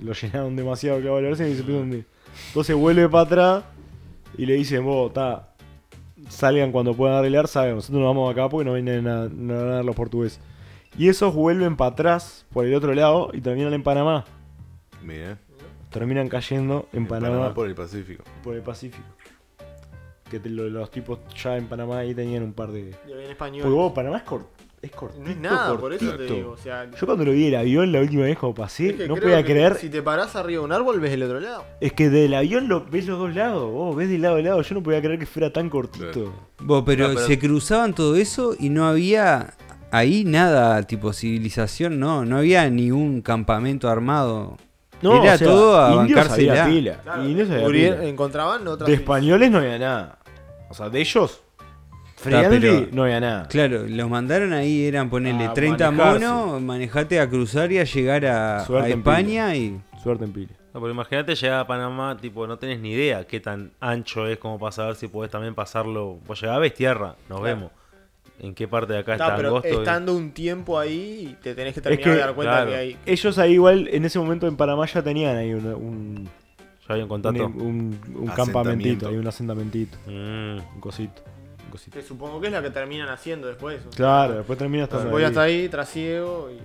Lo llenaron demasiado olor y se empieza a hundir. Entonces vuelve para atrás y le dicen, vos, ta, salgan cuando puedan arreglar, salgan. Nosotros nos vamos acá porque no vienen a, no van a dar los portugueses. Y esos vuelven para atrás por el otro lado y terminan en Panamá. Mira. Terminan cayendo en, En Panamá, Panamá por... por el Pacífico. el Pacífico. Que te- los tipos ya en Panamá ahí tenían un par de. Y había en español. Porque vos, Panamá es, cort... es cortito. no es nada, por eso te digo. O sea, Yo cuando lo vi el avión la última vez como pasé, es que no podía creer. Si te parás arriba de un árbol, ves el otro lado. Es que del avión lo ves los dos lados, vos ves de lado a lado. Yo no podía creer que fuera tan cortito. Vos, pero, No, pero- se cruzaban todo eso y no había ahí nada tipo civilización, no, no había ni un campamento armado. Era todo a indios bancársela. había pila. Descubrir- pila. encontraban otras De españoles no había nada. O sea, de ellos. Friendly pero- no había nada. Claro, los mandaron ahí, eran ponerle A 30 manejarse. monos, manejate a cruzar y a llegar a, Suerte a en España y... Suerte en pila. No, pero imagínate llegar a Panamá, tipo, no tenés ni idea qué tan ancho es como para saber si podés también pasarlo. Vos llegás, ves tierra, nos vemos. ¿En qué parte de acá Está, está pero angosto? estando un tiempo ahí, te tenés que terminar que- de dar cuenta claro. que hay. Ellos ahí igual, en ese momento en Panamá ya tenían ahí un, Ya había un contacto. un, un- un Asentamiento. campamentito, ahí un asentamentito, Mm. un cosito. un cosito. Que supongo que es la que terminan haciendo después. o sea, Claro, después termina estando Voy ahí. hasta ahí, trasiego y.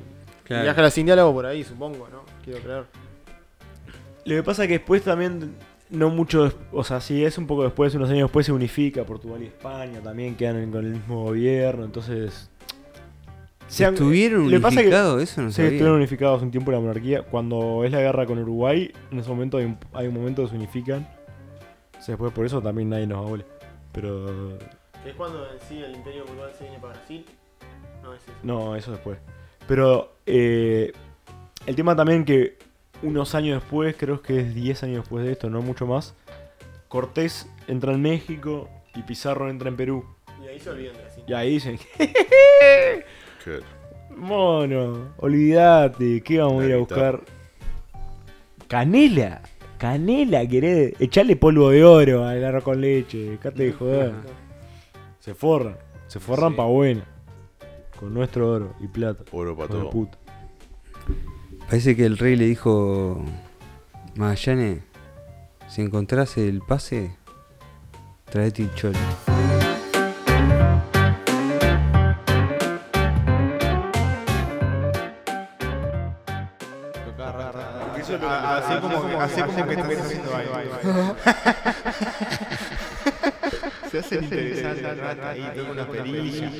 Claro. Viaje a las Indias lo hago por ahí, supongo, ¿no? Quiero creer. Lo que pasa es que después también, no mucho, o sea, si es un poco después, unos años después se unifica Portugal y España, también quedan con el mismo gobierno, entonces... se han- ¿Estuvieron es que- unificados? Eso no Sí, sabía. estuvieron unificados un tiempo la monarquía. Cuando es la guerra con Uruguay, en ese momento hay un, hay un momento que se unifican. O sea, después por eso también nadie nos abole. Pero es cuando en sí el Imperio Mundial se viene para Brasil. No es eso. no, eso después. Pero eh, el tema también que unos años después, creo que es 10 años después de esto, no mucho más, Cortés entra en México y Pizarro entra en Perú. Y ahí se olvidan de las Y ahí dicen, (laughs) Claro. mono, olvídate, ¿qué vamos a ir a buscar? Canela, canela, querés, echarle polvo de oro al arroz con leche, dejate de joder. Se forran, se forran Sí. pa' buena. Con nuestro oro y plata. Oro para todo. puta. Parece que el rey le dijo, Magallanes, si encontrás el pase, traete el cholo. Así como que, así como que estás haciendo ahí. Se hace interesante al rato ahí, toca una perilla.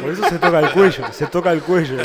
Por eso se toca el cuello, se toca el cuello.